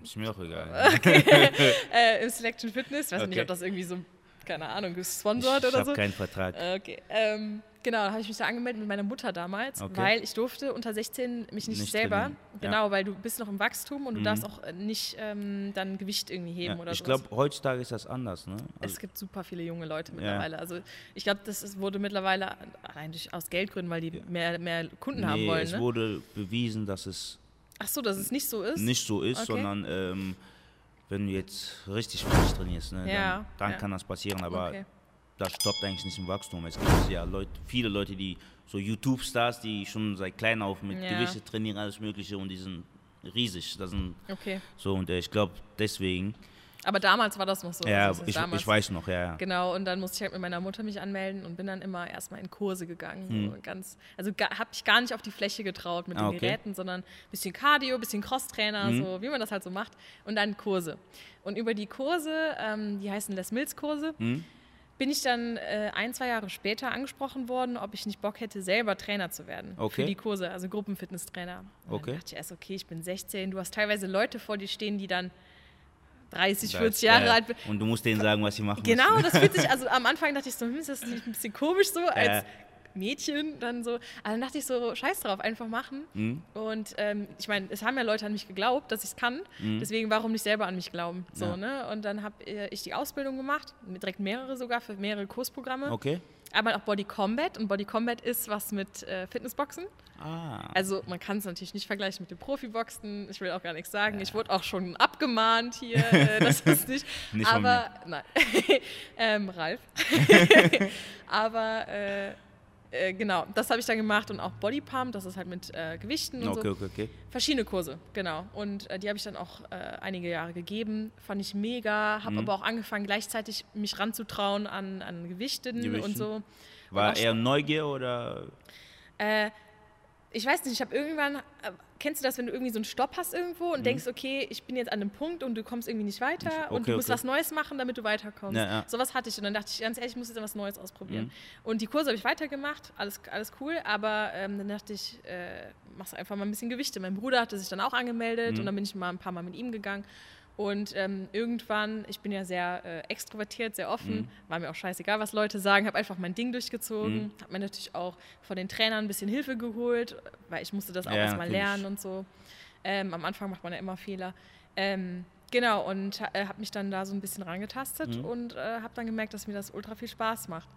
Ist mir auch egal. äh, Im Selection Fitness. Weiß nicht, Okay. ob das irgendwie so, keine Ahnung, gesponsert ich oder habe so. keinen Vertrag. Okay. Ähm, genau, da habe ich mich da angemeldet mit meiner Mutter damals, Okay. weil ich durfte unter 16 mich nicht, Nicht selber. trainieren, ja. Genau, weil du bist noch im Wachstum und du Mhm. darfst auch äh, nicht ähm, dann Gewicht irgendwie heben Ja, oder ich so. glaube, heutzutage ist das anders. Ne? Es Also, gibt super viele junge Leute mittlerweile. Also ich glaube, das ist, wurde mittlerweile allein durch, aus Geldgründen, weil die mehr, mehr Kunden haben nee, wollen. es Ne? wurde bewiesen, dass es Ach so, dass es nicht so ist. nicht so ist, Okay. sondern ähm, wenn du jetzt richtig richtig trainierst, ne, Ja, dann, dann ja. kann das passieren. Aber Okay. das stoppt eigentlich nicht im Wachstum. Es gibt ja Leute, viele Leute, die so YouTube-Stars, die schon seit klein auf mit Ja. Gewichte trainieren, alles Mögliche und die sind riesig. Das sind okay. so und äh, ich glaube deswegen. Aber damals war das noch so. ja, also ich, damals. ich weiß noch, ja. ja. Genau, und dann musste ich halt mit meiner Mutter mich anmelden und bin dann immer erstmal in Kurse gegangen. So ganz, also habe ich gar nicht auf die Fläche getraut mit Hm. Ah, den okay. Geräten, sondern ein bisschen Cardio, ein bisschen Crosstrainer, Mhm. so wie man das halt so macht. Und dann Kurse. Und über die Kurse, ähm, die heißen Les Mills Kurse, Mhm. bin ich dann äh, ein, zwei Jahre später angesprochen worden, ob ich nicht Bock hätte, selber Trainer zu werden für Okay. die Kurse, also Gruppenfitnesstrainer. Und Okay. Dann dachte ich erst, okay, ich bin 16, du hast teilweise Leute vor dir stehen, die dann 30, Das- 40 Jahre ja, alt sind. Und du musst denen sagen, was sie machen Genau, müssen. das fühlt sich, also am Anfang dachte ich so, hm, ist das nicht ein bisschen komisch so als. Mädchen dann so. Aber dann dachte ich so, scheiß drauf, einfach machen. Mhm. Und ähm, ich meine, es haben ja Leute an mich geglaubt, dass ich es kann. Deswegen warum nicht selber an mich glauben? So, Mhm. Ja. ne? Und dann habe ich die Ausbildung gemacht, direkt mehrere sogar für mehrere Kursprogramme. Okay. Aber auch Body Combat. Und Body Combat ist was mit äh, Fitnessboxen. Ah. Also man kann es natürlich nicht vergleichen mit dem Profiboxen. Ich will auch gar nichts sagen. Ich wurde auch schon abgemahnt hier. Äh, das ist nicht. Nicht aber nein. ähm, Ralf. aber äh, äh, genau, das habe ich dann gemacht und auch Body Pump. Das ist halt mit äh, Gewichten und okay, so. okay, okay. Verschiedene Kurse, genau. Und äh, die habe ich dann auch äh, einige Jahre gegeben. Fand ich mega. Mhm. Habe aber auch angefangen, gleichzeitig mich ranzutrauen an, an Gewichten, Gewichten. und so. War eher Neugier oder? Ich weiß nicht, ich habe irgendwann, äh, kennst du das, wenn du irgendwie so einen Stopp hast irgendwo und denkst, okay, ich bin jetzt an einem Punkt und du kommst irgendwie nicht weiter Mhm. Okay, und du musst okay. was Neues machen, damit du weiterkommst. Ja, ja. Sowas hatte ich und dann dachte ich, ganz ehrlich, ich muss jetzt was Neues ausprobieren. Mhm. Und die Kurse habe ich weitergemacht, alles, alles cool, aber ähm, dann dachte ich, äh, machst einfach mal ein bisschen Gewichte. Mein Bruder hatte sich dann auch angemeldet Mhm. und dann bin ich mal ein paar Mal mit ihm gegangen. Und ähm, irgendwann, ich bin ja sehr äh, extrovertiert, sehr offen, Mhm. war mir auch scheißegal, was Leute sagen, habe einfach mein Ding durchgezogen, Mhm. habe mir natürlich auch von den Trainern ein bisschen Hilfe geholt, weil ich musste das auch Ja, erstmal lernen und so. Ähm, am Anfang macht man ja immer Fehler. Ähm, genau, und äh, habe mich dann da so ein bisschen rangetastet Mhm. und äh, habe dann gemerkt, dass mir das ultra viel Spaß macht.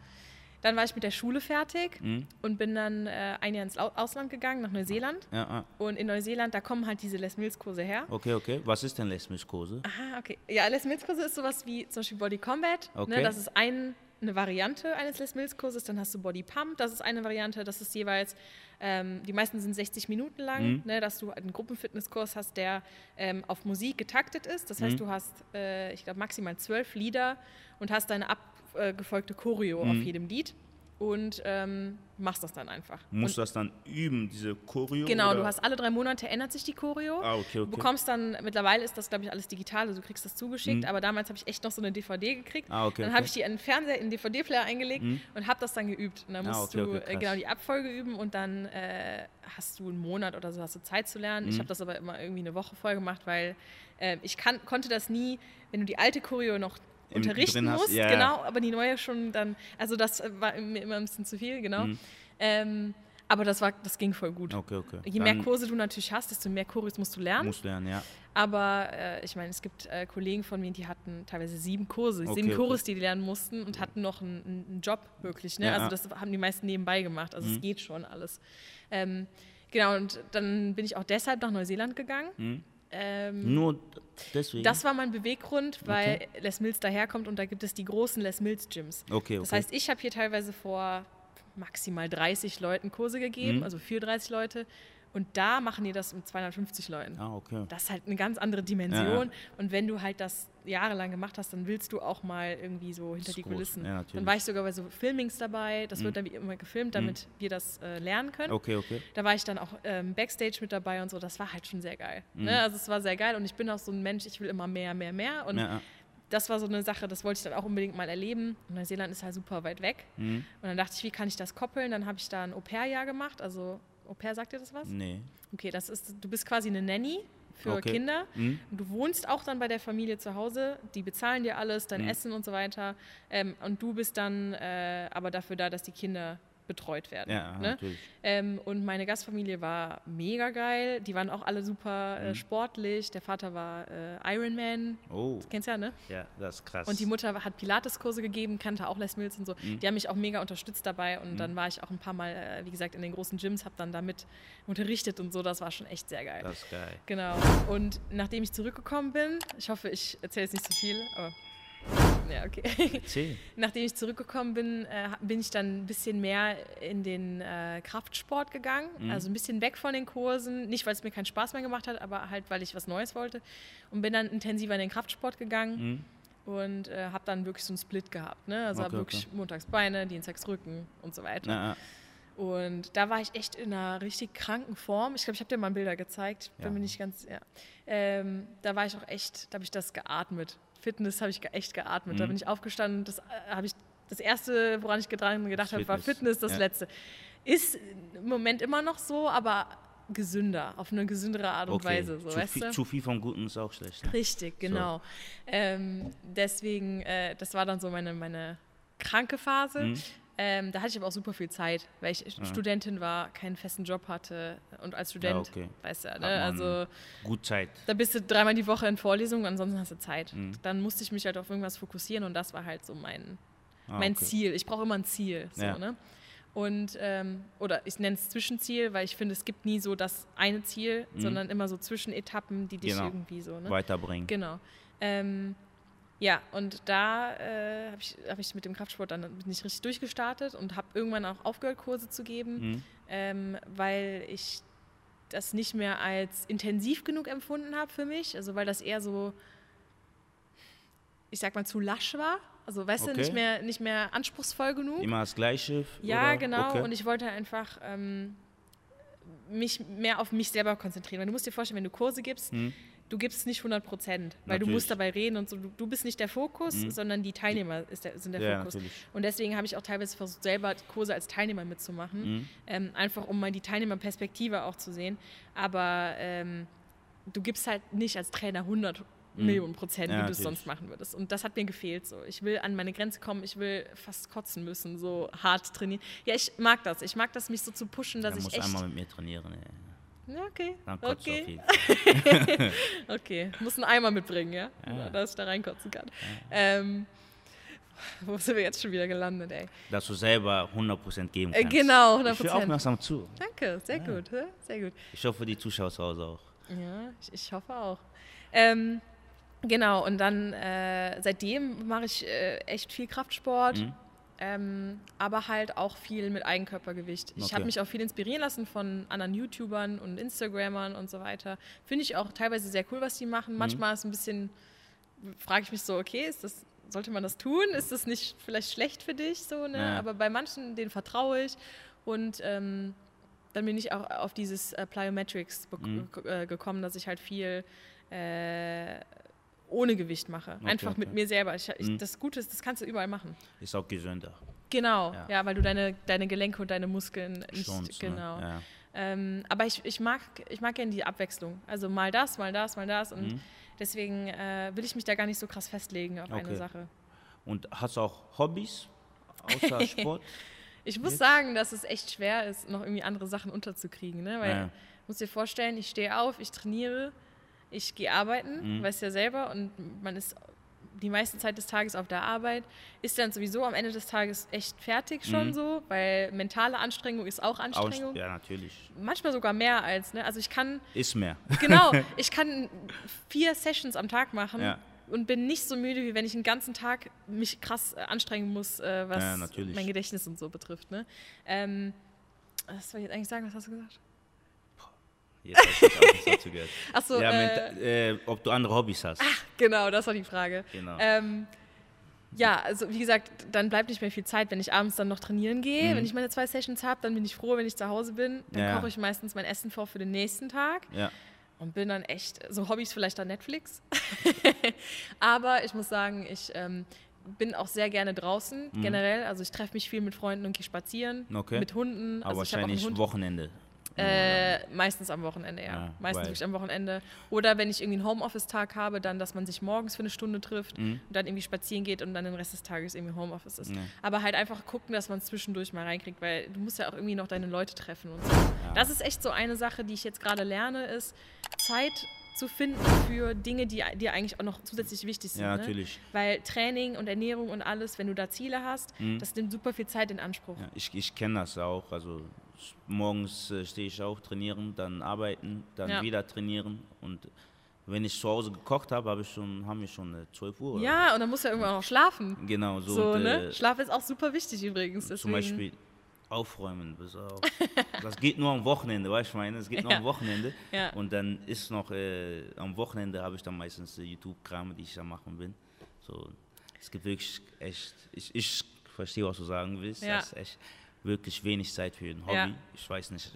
Dann war ich mit der Schule fertig Mhm. und bin dann äh, ein Jahr ins Au- Ausland gegangen, nach Neuseeland. Ja, ah. Und in Neuseeland, da kommen halt diese Les Mills Kurse her. okay, okay. Was ist denn Lesmisch-Kurse? Aha, okay. Ja, Les Mills Kurse ist sowas wie zum Beispiel Body Combat. Okay. Ne, das ist ein, eine Variante eines Les Mills Kurses. Dann hast du Body Pump, das ist eine Variante. Das ist jeweils, ähm, die meisten sind 60 Minuten lang, Mhm. ne, dass du einen Gruppenfitnesskurs hast, der ähm, auf Musik getaktet ist. Das heißt, Mhm. du hast, äh, ich glaube, maximal zwölf Lieder und hast deine abgefolgte Choreo Mhm. auf jedem Lied und ähm, machst das dann einfach. Musst du das dann üben, diese Choreo? Genau, oder? du hast alle drei Monate ändert sich die Choreo. Ah, okay, Du okay. bekommst dann, mittlerweile ist das, glaube ich, alles digital, also du kriegst das zugeschickt, Mhm. aber damals habe ich echt noch so eine DVD gekriegt. Ah, okay, dann habe ich die in den Fernseher, in den DVD-Player eingelegt Mhm. und habe das dann geübt. Und dann Ah, musst okay, du okay, äh, genau die Abfolge üben und dann äh, hast du einen Monat oder so hast du Zeit zu lernen. Ich Mhm. habe das aber immer irgendwie eine Woche voll gemacht, weil äh, ich kann, konnte das nie, wenn du die alte Choreo noch unterrichten musst, ja. genau, aber die neue schon dann, also das war mir immer ein bisschen zu viel, genau. Mhm. Ähm, aber das, war, das ging voll gut. Okay, okay. Je mehr Kurse du natürlich hast, desto mehr Choreos musst du lernen. Musst lernen, ja. Aber äh, ich meine, es gibt äh, Kollegen von mir, die hatten teilweise sieben Kurse, Okay, sieben. Chores, die die lernen mussten und hatten noch einen, einen- Job wirklich. Ne? Ja, also das haben die meisten nebenbei gemacht. Also es Mhm. geht schon alles. Ähm, genau, und dann bin ich auch deshalb nach Neuseeland gegangen. Mhm. Ähm, Nur deswegen? das war mein Beweggrund, weil Les Mills daherkommt und da gibt es die großen Les Mills Gyms. okay, okay. Das heißt, ich habe hier teilweise vor maximal 30 Leuten Kurse gegeben, Mhm. also für 30 Leute. Und da machen die das mit 250 Leuten. Ah, okay. Das ist halt eine ganz andere Dimension. Und wenn du halt das jahrelang gemacht hast, dann willst du auch mal irgendwie so hinter die groß. Kulissen. Ja, dann war ich sogar bei so Filmings dabei. Das wird dann wie immer gefilmt, damit wir das äh, lernen können. Okay, okay. Da war ich dann auch ähm, Backstage mit dabei und so. Das war halt schon sehr geil. Mhm. Ne? Also es war sehr geil und ich bin auch so ein Mensch, ich will immer mehr, mehr, mehr. Und Ja, das war so eine Sache, das wollte ich dann auch unbedingt mal erleben. Und Neuseeland ist halt super weit weg. mhm. Und dann dachte ich, wie kann ich das koppeln? Dann habe ich da ein Au-pair-Jahr gemacht. Also Au-pair, sagt dir das was? nee. Okay, das ist, du bist quasi eine Nanny für Okay. Kinder. Mhm. Du wohnst auch dann bei der Familie zu Hause. Die bezahlen dir alles, dein Mhm. Essen und so weiter. Ähm, und du bist dann äh, aber dafür da, dass die Kinder betreut werden. Ja, ne? Ähm, und meine Gastfamilie war mega geil. Die waren auch alle super Mhm. äh, sportlich. Der Vater war äh, Ironman. Oh, Das kennst du ja, ne? ja, das ist krass. Und die Mutter hat Pilates-Kurse gegeben, kannte auch Les Mills und so. Mhm. Die haben mich auch mega unterstützt dabei. Und dann war ich auch ein paar Mal, äh, wie gesagt, in den großen Gyms, habe dann damit unterrichtet und so. Das war schon echt sehr geil. Das ist geil. Genau. Und nachdem ich zurückgekommen bin, ich hoffe, ich erzähle jetzt nicht zu viel, aber. Ja, okay. Erzähl. Nachdem ich zurückgekommen bin, äh, bin ich dann ein bisschen mehr in den äh, Kraftsport gegangen. Mhm. Also ein bisschen weg von den Kursen. Nicht, weil es mir keinen Spaß mehr gemacht hat, aber halt, weil ich was Neues wollte. Und bin dann intensiver in den Kraftsport gegangen Mhm. und äh, habe dann wirklich so einen Split gehabt. Ne? Also Okay, wirklich montags Beine, dienstags Rücken und so weiter. Ja. Und da war ich echt in einer richtig kranken Form. Ich glaube, ich habe dir mal Bilder gezeigt. Bin Ja. mir nicht ganz, ja. Ähm, da war ich auch echt, da habe ich das geatmet. Fitness habe ich echt geatmet. Da Mhm. bin ich aufgestanden. Das äh, habe ich, das erste, woran ich dran gedacht habe, war Fitness. Das Ja. letzte ist im Moment immer noch so, aber gesünder, auf eine gesündere Art und Okay. Weise. So, zu, weißt viel, du? zu viel vom Guten ist auch schlecht. Ne? Richtig, genau. Ähm, deswegen, äh, das war dann so meine, meine kranke Phase. Mhm. Ähm, da hatte ich aber auch super viel Zeit, weil ich Studentin war, keinen festen Job hatte und als Student, okay. weißt du, ne? also Gut Zeit. da bist du dreimal die Woche in Vorlesungen, ansonsten hast du Zeit. Mhm. Dann musste ich mich halt auf irgendwas fokussieren und das war halt so mein, Ah, mein okay. Ziel. Ich brauche immer ein Ziel, so, Ja. ne? Und, ähm, oder ich nenne es Zwischenziel, weil ich finde, es gibt nie so das eine Ziel, Mhm. sondern immer so Zwischenetappen, die dich Genau. irgendwie so, ne? Weiterbringen. Genau. Ähm, ja, und da äh, habe ich, hab ich mit dem Kraftsport dann bin ich richtig durchgestartet und habe irgendwann auch aufgehört, Kurse zu geben, Mhm. ähm, weil ich das nicht mehr als intensiv genug empfunden habe für mich. Also weil das eher so, ich sag mal, zu lasch war. Also weißt Okay. du, nicht mehr, nicht mehr anspruchsvoll genug. Immer das Gleiche? Ja, oder? genau. Okay. Und ich wollte einfach ähm, mich mehr auf mich selber konzentrieren. Weil du musst dir vorstellen, wenn du Kurse gibst, Mhm. Du gibst nicht 100 Prozent, weil du Natürlich. musst dabei reden und so. Du, du bist nicht der Fokus, Mhm. sondern die Teilnehmer der, sind der ja, Fokus. natürlich. Und deswegen habe ich auch teilweise versucht, selber Kurse als Teilnehmer mitzumachen, Mhm. ähm, einfach um mal die Teilnehmerperspektive auch zu sehen. Aber ähm, du gibst halt nicht als Trainer 100 Mhm. Millionen Prozent, Ja, wie du es sonst machen würdest. Und das hat mir gefehlt. So. Ich will an meine Grenze kommen, ich will fast kotzen müssen, so hart trainieren. Ja, ich mag das. Ich mag das, mich so zu pushen, dass Er ich muss echt. einmal mit mir trainieren. Ey. Ja, okay. Dann kotzt okay. Okay, muss einen Eimer mitbringen, ja? Ja. Dass ich da reinkotzen kann. Ähm, wo sind wir jetzt schon wieder gelandet, ey? Dass du selber 100% geben Äh, kannst. genau, Ich höre 100%. aufmerksam zu. Danke, sehr gut, hä? sehr gut. Ich hoffe, die Zuschauer zu Hause auch. Ja, ich, ich hoffe auch. Ähm, genau, und dann äh, seitdem mache ich äh, echt viel Kraftsport. Mhm. Ähm, aber halt auch viel mit Eigenkörpergewicht. Ich Okay. habe mich auch viel inspirieren lassen von anderen YouTubern und Instagrammern und so weiter. Finde ich auch teilweise sehr cool, was die Mhm. machen. Manchmal ist ein bisschen, frage ich mich so, okay, ist das, sollte man das tun? Ist das nicht vielleicht schlecht für dich? So, ne? Ja. Aber bei manchen, denen vertraue ich. Und ähm, dann bin ich auch auf dieses äh, Plyometrics Mhm. äh, gekommen, dass ich halt viel äh, ohne Gewicht mache. Okay, Einfach mit okay. mir selber. Ich, ich, Mhm. Das Gute ist, das kannst du überall machen. Ist auch gesünder. Genau, ja, Ja. weil du deine, deine Gelenke und deine Muskeln nicht, Schonst, ne? genau. Ja. Ähm, aber ich, ich mag, ich mag gerne die Abwechslung. Also mal das, mal das, mal das. Und Mhm. deswegen äh, will ich mich da gar nicht so krass festlegen auf eine Okay. Sache. Und hast du auch Hobbys außer Sport? Ich muss Jetzt? sagen, dass es echt schwer ist, noch irgendwie andere Sachen unterzukriegen. Ne? Weil, Ja. muss dir vorstellen, ich stehe auf, ich trainiere, ich gehe arbeiten, Mhm. weißt ja selber, und man ist die meiste Zeit des Tages auf der Arbeit, ist dann sowieso am Ende des Tages echt fertig schon Mhm. so, weil mentale Anstrengung ist auch Aus, Anstrengung. ja, natürlich. Manchmal sogar mehr als, ne? Also ich kann, Ist mehr. genau, ich kann vier Sessions am Tag machen Ja. und bin nicht so müde, wie wenn ich den ganzen Tag mich krass äh, anstrengen muss, äh, was Ja, mein Gedächtnis und so betrifft. Ne? Ähm, was soll ich jetzt eigentlich sagen? Was hast du gesagt? Jetzt auch nicht dazu gehört. Ach so, ja, äh, äh, ob du andere Hobbys hast. Genau, das war die Frage. Genau. Ähm, ja, also wie gesagt, dann bleibt nicht mehr viel Zeit, wenn ich abends dann noch trainieren gehe. Mhm. Wenn ich meine zwei Sessions habe, dann bin ich froh, wenn ich zu Hause bin. Dann Ja. koche ich meistens mein Essen vor für den nächsten Tag Ja. und bin dann echt, so Hobbys vielleicht dann Netflix. Aber ich muss sagen, ich ähm, bin auch sehr gerne draußen generell. Also ich treffe mich viel mit Freunden und gehe spazieren. Mhm. Okay. Mit Hunden. Aber also ich wahrscheinlich Hund. Wochenende. Äh, meistens am Wochenende, ja. Ja, meistens wirklich am Wochenende. Oder wenn ich irgendwie einen Homeoffice-Tag habe, dann, dass man sich morgens für eine Stunde trifft Mhm. und dann irgendwie spazieren geht und dann den Rest des Tages irgendwie Homeoffice ist. Ja. Aber halt einfach gucken, dass man es zwischendurch mal reinkriegt, weil du musst ja auch irgendwie noch deine Leute treffen und so. Das ist echt so eine Sache, die ich jetzt gerade lerne, ist Zeit zu finden für Dinge, die dir eigentlich auch noch zusätzlich wichtig sind. Ja, ne? natürlich. Weil Training und Ernährung und alles, wenn du da Ziele hast, das nimmt super viel Zeit in Anspruch. Mhm. Ja, ich ich kenne das auch. Also morgens äh, stehe ich auch trainieren, dann arbeiten, dann Ja. wieder trainieren. Und wenn ich zu Hause gekocht habe, habe ich schon, haben wir schon äh, 12 Uhr. oder Ja, und dann musst du ja irgendwann auch schlafen. Genau, so. So, und, ne? äh, Schlaf ist auch super wichtig übrigens. Deswegen. zum Beispiel aufräumen. Das, auch, das geht nur am Wochenende, weißt du, ich meine? Es geht nur Ja. am Wochenende. Ja. Und dann ist noch, äh, am Wochenende habe ich dann meistens äh, YouTube-Kram, die ich da machen bin. So, es gibt wirklich echt, ich, ich verstehe, was du sagen willst. Ja. Das ist echt wirklich wenig Zeit für ein Hobby. Ja. Ich weiß nicht.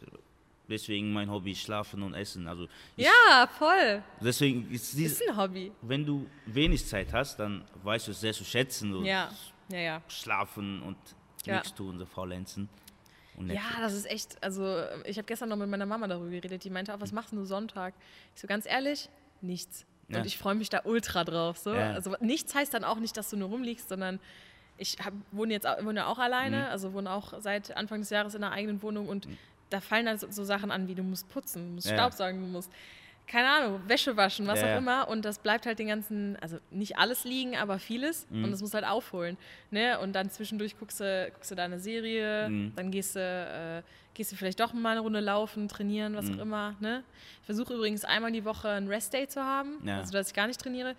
Deswegen mein Hobby ist Schlafen und Essen. Also ich, Ja, voll. deswegen ist dies, Ist ein Hobby. wenn du wenig Zeit hast, dann weißt du es sehr zu schätzen. So Ja, ja, ja. Schlafen und Ja. nichts tun, so faulenzen. Und Ja, das ist echt, also ich habe gestern noch mit meiner Mama darüber geredet, die meinte auch, was machst du Sonntag? Ich so, ganz ehrlich, nichts. Ja. Und ich freue mich da ultra drauf. So. Ja. Also nichts heißt dann auch nicht, dass du nur rumliegst, sondern ich hab, wohne jetzt auch, wohne auch alleine, Mhm. also wohne auch seit Anfang des Jahres in einer eigenen Wohnung und da fallen dann so, so Sachen an, wie du musst putzen, du musst Ja. Staubsaugen, du musst, keine Ahnung, Wäsche waschen, was Ja, auch immer. Und das bleibt halt den ganzen, also nicht alles liegen, aber vieles. Mhm. Und das muss halt aufholen. Ne? Und dann zwischendurch guckst du, guckst du da eine Serie, Mhm. dann gehst du, äh, gehst du vielleicht doch mal eine Runde laufen, trainieren, was Mhm. auch immer. Ne? Ich versuche übrigens einmal die Woche einen Rest-Day zu haben, Ja. also dass ich gar nicht trainiere.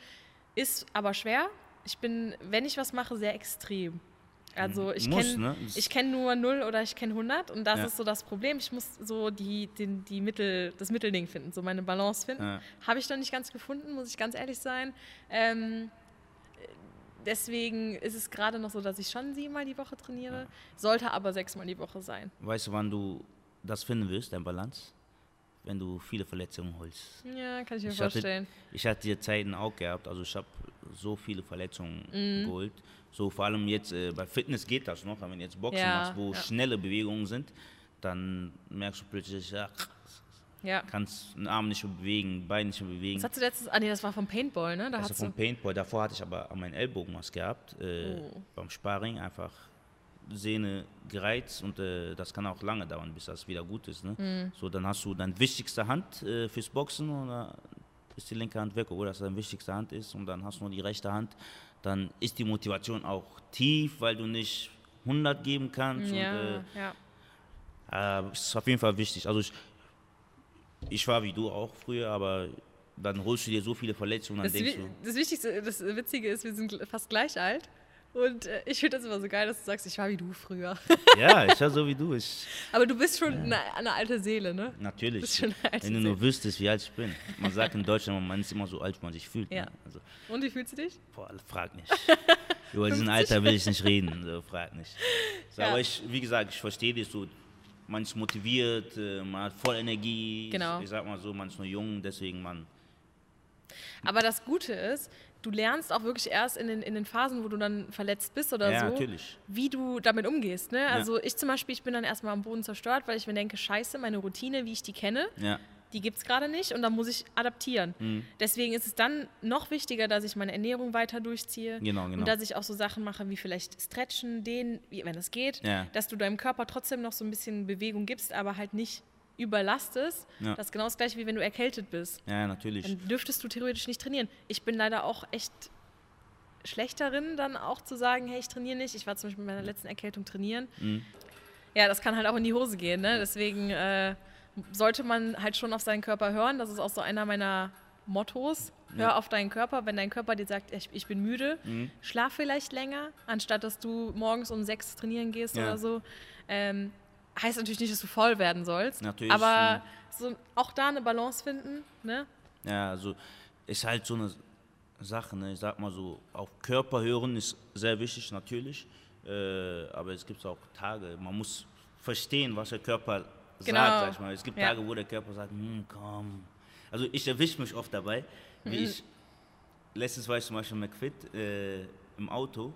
Ist aber schwer. Ich bin, wenn ich was mache, sehr extrem. Also ich Muss, kenne ne? Ich kenn nur 0 oder ich kenne 100 und das Ja. ist so das Problem. Ich muss so die, den, die Mittel, das Mittelding finden, so meine Balance finden. Ja. Habe ich noch nicht ganz gefunden, muss ich ganz ehrlich sein. Ähm, deswegen ist es gerade noch so, dass ich schon siebenmal die Woche trainiere, sollte aber sechsmal die Woche sein. Weißt du, wann du das finden wirst, dein Balance? Wenn du viele Verletzungen holst. Ja, kann ich mir Ich hatte- vorstellen. Ich hatte die Zeiten auch gehabt, also ich habe so viele Verletzungen Mhm. geholt. So vor allem jetzt äh, bei Fitness geht das noch, aber wenn du jetzt Boxen Ja, machst, wo ja. schnelle Bewegungen sind, dann merkst du plötzlich, ja, Ja. kannst den Arm nicht mehr bewegen, Bein nicht mehr bewegen. Was hast du letztes? Ah, nee, das war vom Paintball, ne? Da Also hast vom. Paintball, davor hatte ich aber an meinen Ellbogen was gehabt, äh, Oh. beim Sparring einfach Sehne gereizt und äh, das kann auch lange dauern, bis das wieder gut ist. Ne? Mhm. So, dann hast du deine wichtigste Hand äh, fürs Boxen und dann ist die linke Hand weg, obwohl das deine wichtigste Hand ist und dann hast du nur die rechte Hand. Dann ist die Motivation auch tief, weil du nicht 100 geben kannst. Ja, Und, ja. äh, äh, ist auf jeden Fall wichtig. Also ich, ich war wie du auch früher, aber dann holst du dir so viele Verletzungen, dann Das, denkst du, das Wichtigste, das Witzige ist, wir sind fast gleich alt. Und äh, ich finde das immer so geil, dass du sagst, ich war wie du früher. ja, ich war so wie du. Ich, Aber du bist schon eine, eine alte Seele, ne? Natürlich. Alte Wenn du Seele. nur wüsstest, wie alt ich bin. Man sagt in Deutschland, man ist immer so alt, wie man sich fühlt. Ja. Ne? Also, Und wie fühlst du dich? boah, frag nicht. Über diesen Alter will ich nicht reden. So, frag nicht. So, Ja. Aber ich, wie gesagt, ich verstehe dich so. Man ist motiviert, äh, man hat voll Energie. Genau. Ich, ich sag mal so, man ist nur jung, deswegen man. Aber das Gute ist, du lernst auch wirklich erst in den, in den Phasen, wo du dann verletzt bist oder Ja, so, natürlich. wie du damit umgehst. Ne? Also ich zum Beispiel, ich bin dann erstmal am Boden zerstört, weil ich mir denke, scheiße, meine Routine, wie ich die kenne, Ja. die gibt es gerade nicht und dann muss ich adaptieren. Mhm. Deswegen ist es dann noch wichtiger, dass ich meine Ernährung weiter durchziehe Genau, genau. und dass ich auch so Sachen mache wie vielleicht Stretchen, Dehnen, wenn es geht, Ja. dass du deinem Körper trotzdem noch so ein bisschen Bewegung gibst, aber halt nicht überlastest. Ja. Das ist genau das gleiche, wie wenn du erkältet bist. Ja, natürlich. Dann dürftest du theoretisch nicht trainieren. Ich bin leider auch echt schlecht darin, dann auch zu sagen, hey, ich trainiere nicht. Ich war zum Beispiel mit meiner letzten Erkältung trainieren. Mhm. Ja, das kann halt auch in die Hose gehen. Ne? Deswegen äh, sollte man halt schon auf seinen Körper hören. Das ist auch so einer meiner Mottos. Hör Ja. auf deinen Körper. Wenn dein Körper dir sagt, ich, ich bin müde, Mhm. schlaf vielleicht länger, anstatt dass du morgens um sechs trainieren gehst Ja. oder so. Ähm, heißt natürlich nicht, dass du voll werden sollst. Natürlich, Aber ja. so, auch da eine Balance finden, ne? Ja, also ist halt so eine Sache, ne? ich sag mal so, auf Körper hören ist sehr wichtig natürlich, äh, aber es gibt auch Tage, man muss verstehen, was der Körper Genau. sagt, sag ich mal. Es gibt Ja. Tage, wo der Körper sagt, hm, komm. Also ich erwische mich oft dabei, wie Mhm. ich, letztens war ich zum Beispiel McFit äh, im Auto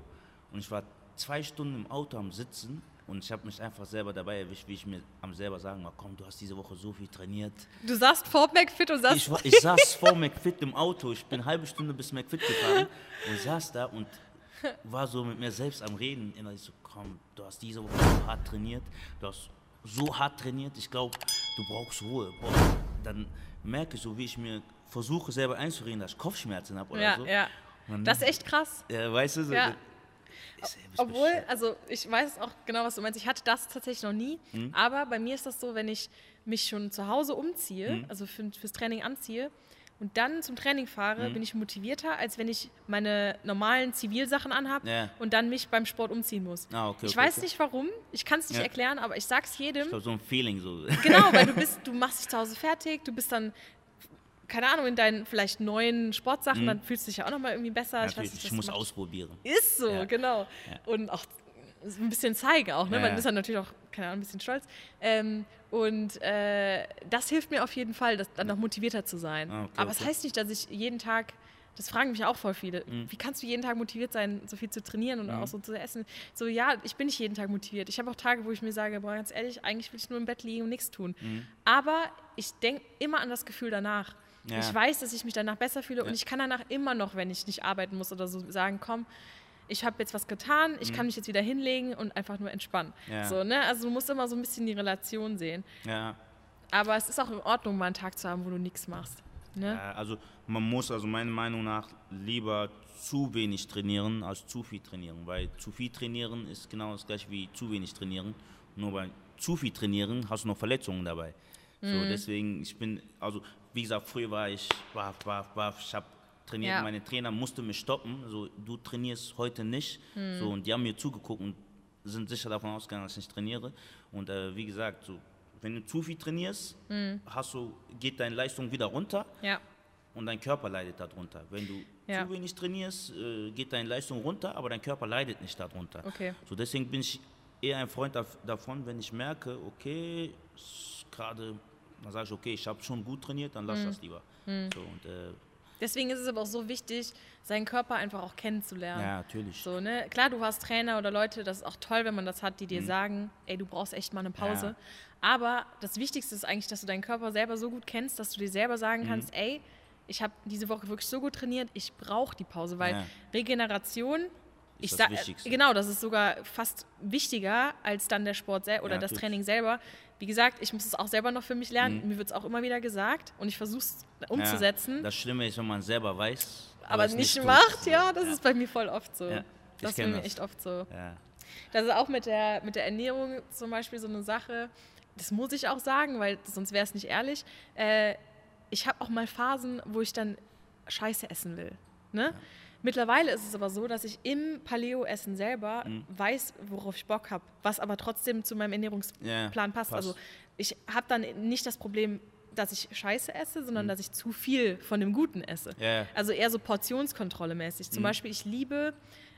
und ich war zwei Stunden im Auto am Sitzen und ich habe mich einfach selber dabei erwischt, wie ich mir am selber sagen war, komm, du hast diese Woche so viel trainiert, Du sagst vor McFit und sagst, ich, war- ich saß vor McFit im Auto, ich bin eine halbe Stunde bis McFit gefahren und saß da und war so mit mir selbst am Reden. Innerlich so, komm, du hast diese Woche so hart trainiert, du hast so hart trainiert, ich glaube, du brauchst Ruhe. Boah, dann merke ich so, wie ich mir versuche selber einzureden, dass ich Kopfschmerzen habe oder ja, so. ja. Und Das ist echt krass. ja, weißt du, so, Ja. Obwohl, also ich weiß auch genau, was du meinst. Ich hatte das tatsächlich noch nie. Mhm. Aber bei mir ist das so, wenn ich mich schon zu Hause umziehe, Mhm. also für, fürs Training anziehe und dann zum Training fahre, Mhm. bin ich motivierter, als wenn ich meine normalen Zivilsachen anhabe Ja. und dann mich beim Sport umziehen muss. Ah, okay, ich okay, weiß okay. nicht warum, ich kann es nicht Ja. erklären, aber ich sag's jedem. ich glaube, so ein Feeling so. Genau, weil du bist, du machst dich zu Hause fertig, du bist dann, keine Ahnung, in deinen vielleicht neuen Sportsachen, dann fühlst du dich ja auch nochmal irgendwie besser. Mhm. Natürlich, nicht, ich das muss macht- ausprobieren. Ist so, Ja. genau. Und auch ein bisschen zeigen auch, ne? Ja, Man ja. ist dann natürlich auch, keine Ahnung, ein bisschen stolz. Ähm, und äh, das hilft mir auf jeden Fall, das, dann noch motivierter zu sein. Ah, okay, Aber es okay. heißt nicht, dass ich jeden Tag, das fragen mich auch voll viele, Mhm. wie kannst du jeden Tag motiviert sein, so viel zu trainieren und auch so zu essen? So, ja, ich bin nicht jeden Tag motiviert. Ich habe auch Tage, wo ich mir sage, boah, ganz ehrlich, eigentlich will ich nur im Bett liegen und nichts tun. Mhm. Aber ich denke immer an das Gefühl danach. Ja. Ich weiß, dass ich mich danach besser fühle und ich kann danach immer noch, wenn ich nicht arbeiten muss oder so, sagen, komm, ich habe jetzt was getan, ich kann mich jetzt wieder hinlegen und einfach nur entspannen. Mhm. Ja. So, ne? Also du musst immer so ein bisschen die Relation sehen. Ja. Aber es ist auch in Ordnung, mal einen Tag zu haben, wo du nichts machst. Ne? Ja, also man muss also meiner Meinung nach lieber zu wenig trainieren als zu viel trainieren, weil zu viel trainieren ist genau das gleiche wie zu wenig trainieren. Nur bei zu viel trainieren hast du noch Verletzungen dabei. So deswegen ich bin also wie gesagt früher war ich war war war ich habe trainiert, Ja. meine Trainer mussten mich stoppen, so du trainierst heute nicht, so und die haben mir zugeguckt und sind sicher davon ausgegangen, dass ich nicht trainiere und äh, wie gesagt so wenn du zu viel trainierst, hast du, geht deine Leistung wieder runter Ja. und dein Körper leidet darunter. Wenn du Ja. zu wenig trainierst, äh, geht deine Leistung runter, aber dein Körper leidet nicht darunter. Okay. So deswegen bin ich eher ein Freund dav- davon, wenn ich merke, okay, ist gerade, dann sage ich, okay, ich habe schon gut trainiert, dann lass Mhm. das lieber. So, und, äh, Deswegen ist es aber auch so wichtig, seinen Körper einfach auch kennenzulernen. ja, natürlich. So, ne? Klar, du hast Trainer oder Leute, das ist auch toll, wenn man das hat, die dir sagen, ey, du brauchst echt mal eine Pause. Mhm. Ja. Aber das Wichtigste ist eigentlich, dass du deinen Körper selber so gut kennst, dass du dir selber Mhm. sagen kannst, ey, ich habe diese Woche wirklich so gut trainiert, ich brauche die Pause, weil Ja. Regeneration, ich das sag, Wichtigste. genau, das ist sogar fast wichtiger als dann der Sport selber oder Ja, das natürlich. Training selber. Wie gesagt, ich muss es auch selber noch für mich lernen. Mhm. Mir wird es auch immer wieder gesagt und ich versuche es umzusetzen. Ja, das Schlimme ist, wenn man selber weiß, aber es nicht macht, ja, das ja. ist bei mir voll oft so. Ja, das ist bei mir das. echt oft so. Das ist auch mit der, mit der Ernährung zum Beispiel so eine Sache, das muss ich auch sagen, weil sonst wäre es nicht ehrlich. Äh, ich habe auch mal Phasen, wo ich dann Scheiße essen will. Ne? Mittlerweile ist es aber so, dass ich im Paleo-Essen selber Mhm. weiß, worauf ich Bock habe, was aber trotzdem zu meinem Ernährungsplan Ja, passt. passt. Also ich habe dann nicht das Problem, dass ich Scheiße esse, Mhm. sondern dass ich zu viel von dem Guten esse. Ja. Also eher so Portionskontrolle mäßig. Mhm. Zum Beispiel, ich liebe,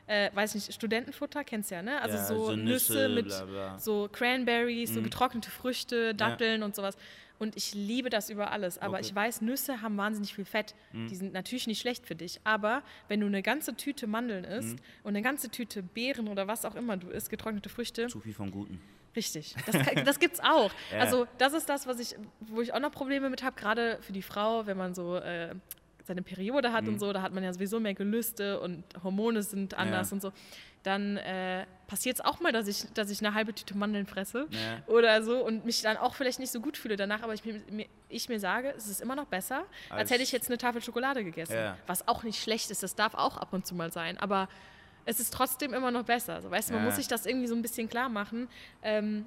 äh, weiß nicht, Studentenfutter, kennst du ja, ne? Also Ja, so, so Nüsse, Nüsse, mit bla, bla. so Cranberries, so Mhm. getrocknete Früchte, Datteln und sowas. Und ich liebe das über alles. Aber Okay. Mhm. ich weiß, Nüsse haben wahnsinnig viel Fett. Die sind natürlich nicht schlecht für dich. Aber wenn du eine ganze Tüte Mandeln isst Mhm. und eine ganze Tüte Beeren oder was auch immer du isst, getrocknete Früchte, Zu viel vom Guten. Richtig, das, das gibt's auch. Ja. Also das ist das, was ich, wo ich auch noch Probleme mit habe, gerade für die Frau, wenn man so äh, seine Periode hat Mhm. und so, da hat man ja sowieso mehr Gelüste und Hormone sind anders Ja. und so. Dann äh, passiert es auch mal, dass ich, dass ich eine halbe Tüte Mandeln fresse Ja. oder so und mich dann auch vielleicht nicht so gut fühle danach, aber ich mir, ich mir sage, es ist immer noch besser, als, Als- hätte ich jetzt eine Tafel Schokolade gegessen. Ja. Was auch nicht schlecht ist, das darf auch ab und zu mal sein, aber es ist trotzdem immer noch besser. So, weißt du, man Ja. muss sich das irgendwie so ein bisschen klar machen, ähm,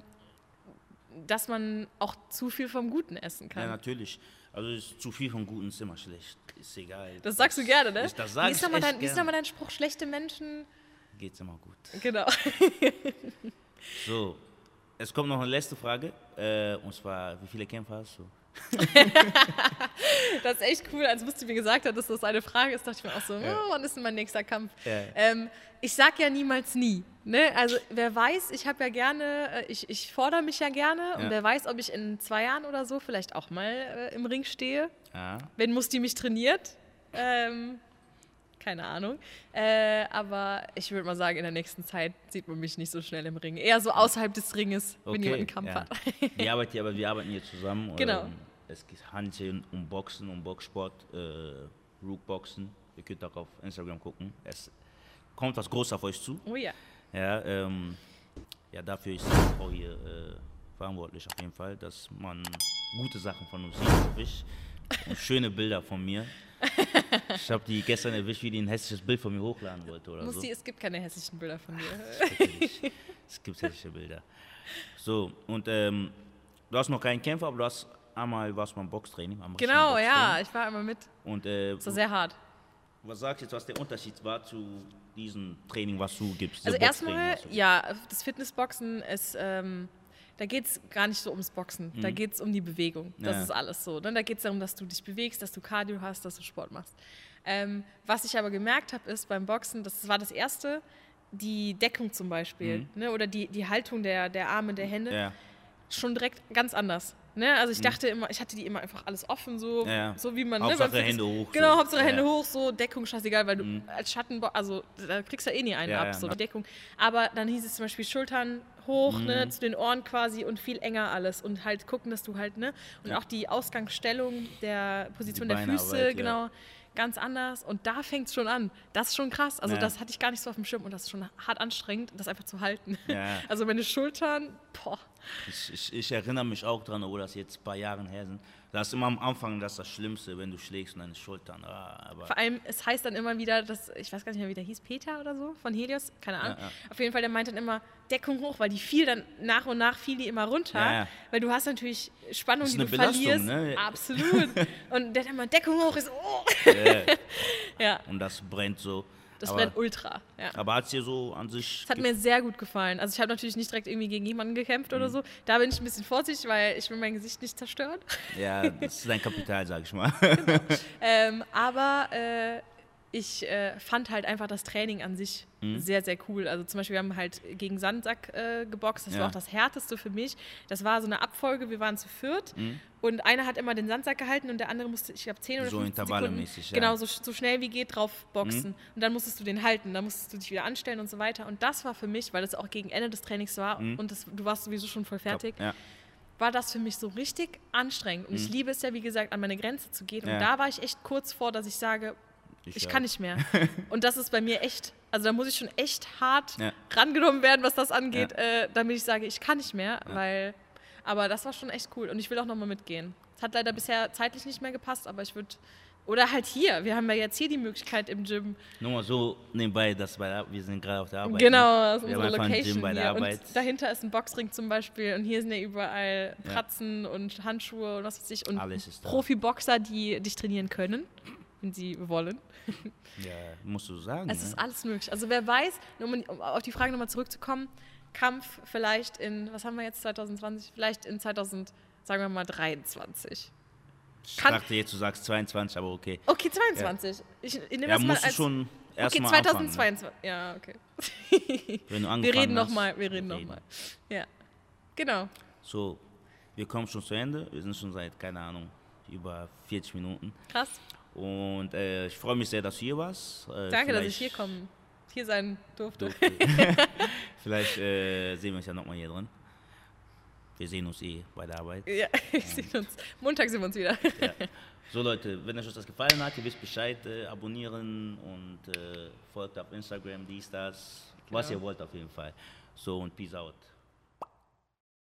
dass man auch zu viel vom Guten essen Ja, kann. natürlich. Also ist zu viel vom Guten ist immer schlecht. Ist egal. das sagst du gerne, ne? Ich, das wie sag ist nochmal dein, wie ist nochmal dein Spruch? Schlechte Menschen. Geht's immer gut. Genau. So. es kommt noch eine letzte Frage. Äh, und zwar, wie viele Kämpfe hast du? das ist echt cool. Als Musti mir gesagt hat, dass das eine Frage ist, dachte ich mir auch so, Ja. oh, wann ist denn mein nächster Kampf? Ja. Ähm, ich sag ja niemals nie. Ne? Also wer weiß, ich habe ja gerne, äh, ich, ich fordere mich ja gerne und Ja. wer weiß, ob ich in zwei Jahren oder so vielleicht auch mal äh, im Ring stehe. Wenn Musti mich trainiert. Ähm, keine Ahnung. Äh, aber ich würde mal sagen, in der nächsten Zeit sieht man mich nicht so schnell im Ring. Eher so außerhalb des Ringes, wenn jemand einen Kampf ja. hat. wir, arbeiten, aber wir arbeiten hier zusammen. Genau. Es handelt sich um Boxen, um Boxsport, äh, Rookboxen. Ihr könnt auch auf Instagram gucken. Es kommt was Großes auf euch zu. Oh ja. Ja, ähm, ja dafür ist Frau hier äh, verantwortlich auf jeden Fall, dass man gute Sachen von uns sieht, hoffe ich. Und schöne Bilder von mir. Ich habe die gestern erwischt, wie die ein hässliches Bild von mir hochladen wollte oder so. Musti, es gibt keine hässlichen Bilder von dir. Natürlich. Es gibt hässliche Bilder. So, und ähm, du hast noch keinen Kämpfer, aber du hast einmal warst beim Boxtraining. Genau, Boxtraining. ja, ich war immer mit. Und äh, Das war sehr hart. was sagst du jetzt, was der Unterschied war zu diesem Training, was du gibst? Also erstmal, du ja, das Fitnessboxen ist, ähm, da geht es gar nicht so ums Boxen. Da geht es um die Bewegung. Das Mhm. Ja. ist alles so. Ne? Da geht es darum, dass du dich bewegst, dass du Cardio hast, dass du Sport machst. Ähm, was ich aber gemerkt habe, ist beim Boxen, das war das Erste, die Deckung zum Beispiel ne? oder die, die Haltung der, der Arme, der Hände, Mhm. Ja, schon direkt ganz anders. Ne? Also ich dachte immer, ich hatte die immer einfach alles offen, so, Mhm. Ja. so wie man. Hauptsache ne, beim Fitness- Hände hoch, Genau, so. Hauptsache Hände Ja. Mhm. hoch, so Deckung scheißegal, weil du als Schatten, also da kriegst du ja eh nie einen Ja, ab, so die Deckung. Aber dann hieß es zum Beispiel Schultern hoch, ne, Mhm. zu den Ohren quasi und viel enger alles und halt gucken, dass du halt, ne, und auch die Ausgangsstellung der Position der Füße, genau. Ganz anders und da fängt es schon an. Das ist schon krass. Also, Ja. das hatte ich gar nicht so auf dem Schirm und das ist schon hart anstrengend, das einfach zu halten. Ja. Also, meine Schultern, boah, Ich, ich, ich erinnere mich auch dran, obwohl das jetzt ein paar Jahre her sind. Das ist immer am Anfang das, das Schlimmste, wenn du schlägst und deine Schultern. Ah, Vor allem, es heißt dann immer wieder, dass, ich weiß gar nicht mehr, wie der hieß, Peter oder so, von Helios, keine Ahnung. Ja, ja. Auf jeden Fall, der meint dann immer, Deckung hoch, weil die fiel dann nach und nach fiel die immer runter, Ja, weil du hast natürlich Spannung, die du Belastung, verlierst. ne? Absolut. und der hat immer Deckung hoch, ist oh. Ja, und das brennt so. Das aber, brennt ultra. Ja. Aber hat es dir so an sich. Das hat mir sehr gut gefallen. Also ich habe natürlich nicht direkt irgendwie gegen jemanden gekämpft Mhm. oder so. Da bin ich ein bisschen vorsichtig, weil ich will mein Gesicht nicht zerstören. ja, das ist dein Kapital, sag ich mal. Ähm, aber äh, ich äh, fand halt einfach das Training an sich Mhm. sehr, sehr cool. Also zum Beispiel, wir haben halt gegen Sandsack äh, geboxt. Das Ja. war auch das Härteste für mich. Das war so eine Abfolge, wir waren zu viert. Mhm. Und einer hat immer den Sandsack gehalten und der andere musste, ich glaube, 10 oder So 15 intervallemäßig, Sekunden, ja. genau, so, so schnell wie geht drauf boxen. Und dann musstest du den halten, dann musstest du dich wieder anstellen und so weiter. Und das war für mich, weil das auch gegen Ende des Trainings war und das, du warst sowieso schon voll fertig, Ja. war das für mich so richtig anstrengend. Und ich liebe es ja, wie gesagt, an meine Grenze zu gehen. Und Mhm. Ja. da war ich echt kurz vor, dass ich sage, ich auch. kann nicht mehr. Und das ist bei mir echt, also da muss ich schon echt hart Ja. rangenommen werden, was das angeht, Ja. äh, damit ich sage, ich kann nicht mehr, weil, aber das war schon echt cool und ich will auch nochmal mitgehen. Es hat leider bisher zeitlich nicht mehr gepasst, aber ich würde, oder halt hier, wir haben ja jetzt hier die Möglichkeit im Gym, Nur mal so nebenbei, dass bei der, wir sind gerade auf der Arbeit. ne? genau, das ist unsere Location bei der hier Arbeit. und dahinter ist ein Boxring zum Beispiel und hier sind ja überall. Pratzen und Handschuhe und was weiß ich und. Profiboxer, die dich trainieren können, wenn sie wollen. Ja, musst du sagen. Es ne? ist alles möglich. Also wer weiß, um auf die Frage nochmal zurückzukommen, Kampf vielleicht in, was haben wir jetzt 2020, vielleicht in 2000, sagen wir mal 23. ich kann- dachte jetzt, du sagst 22, aber okay. Okay, 22. Ich, ich nehme Ja, das mal musst du als schon Okay, erstmal anfangen. 2022. Ja, okay. Ne? Wenn du Wir angefangen reden hast, nochmal, wir reden nochmal. Ja. Genau. So, wir kommen schon zu Ende. Wir sind schon seit, keine Ahnung, über 40 Minuten. Krass. Und äh, ich freue mich sehr, dass du hier warst. Äh, Danke, dass ich hier kommen, hier sein durfte. durfte. Vielleicht äh, sehen wir uns ja nochmal hier drin. Wir sehen uns eh bei der Arbeit. Ja, wir sehen uns. Montag sehen wir uns wieder. Ja. So Leute, wenn euch das gefallen hat, ihr wisst Bescheid, äh, abonnieren und äh, folgt auf Instagram, dies, das, was Genau. ihr wollt auf jeden Fall. So und peace out.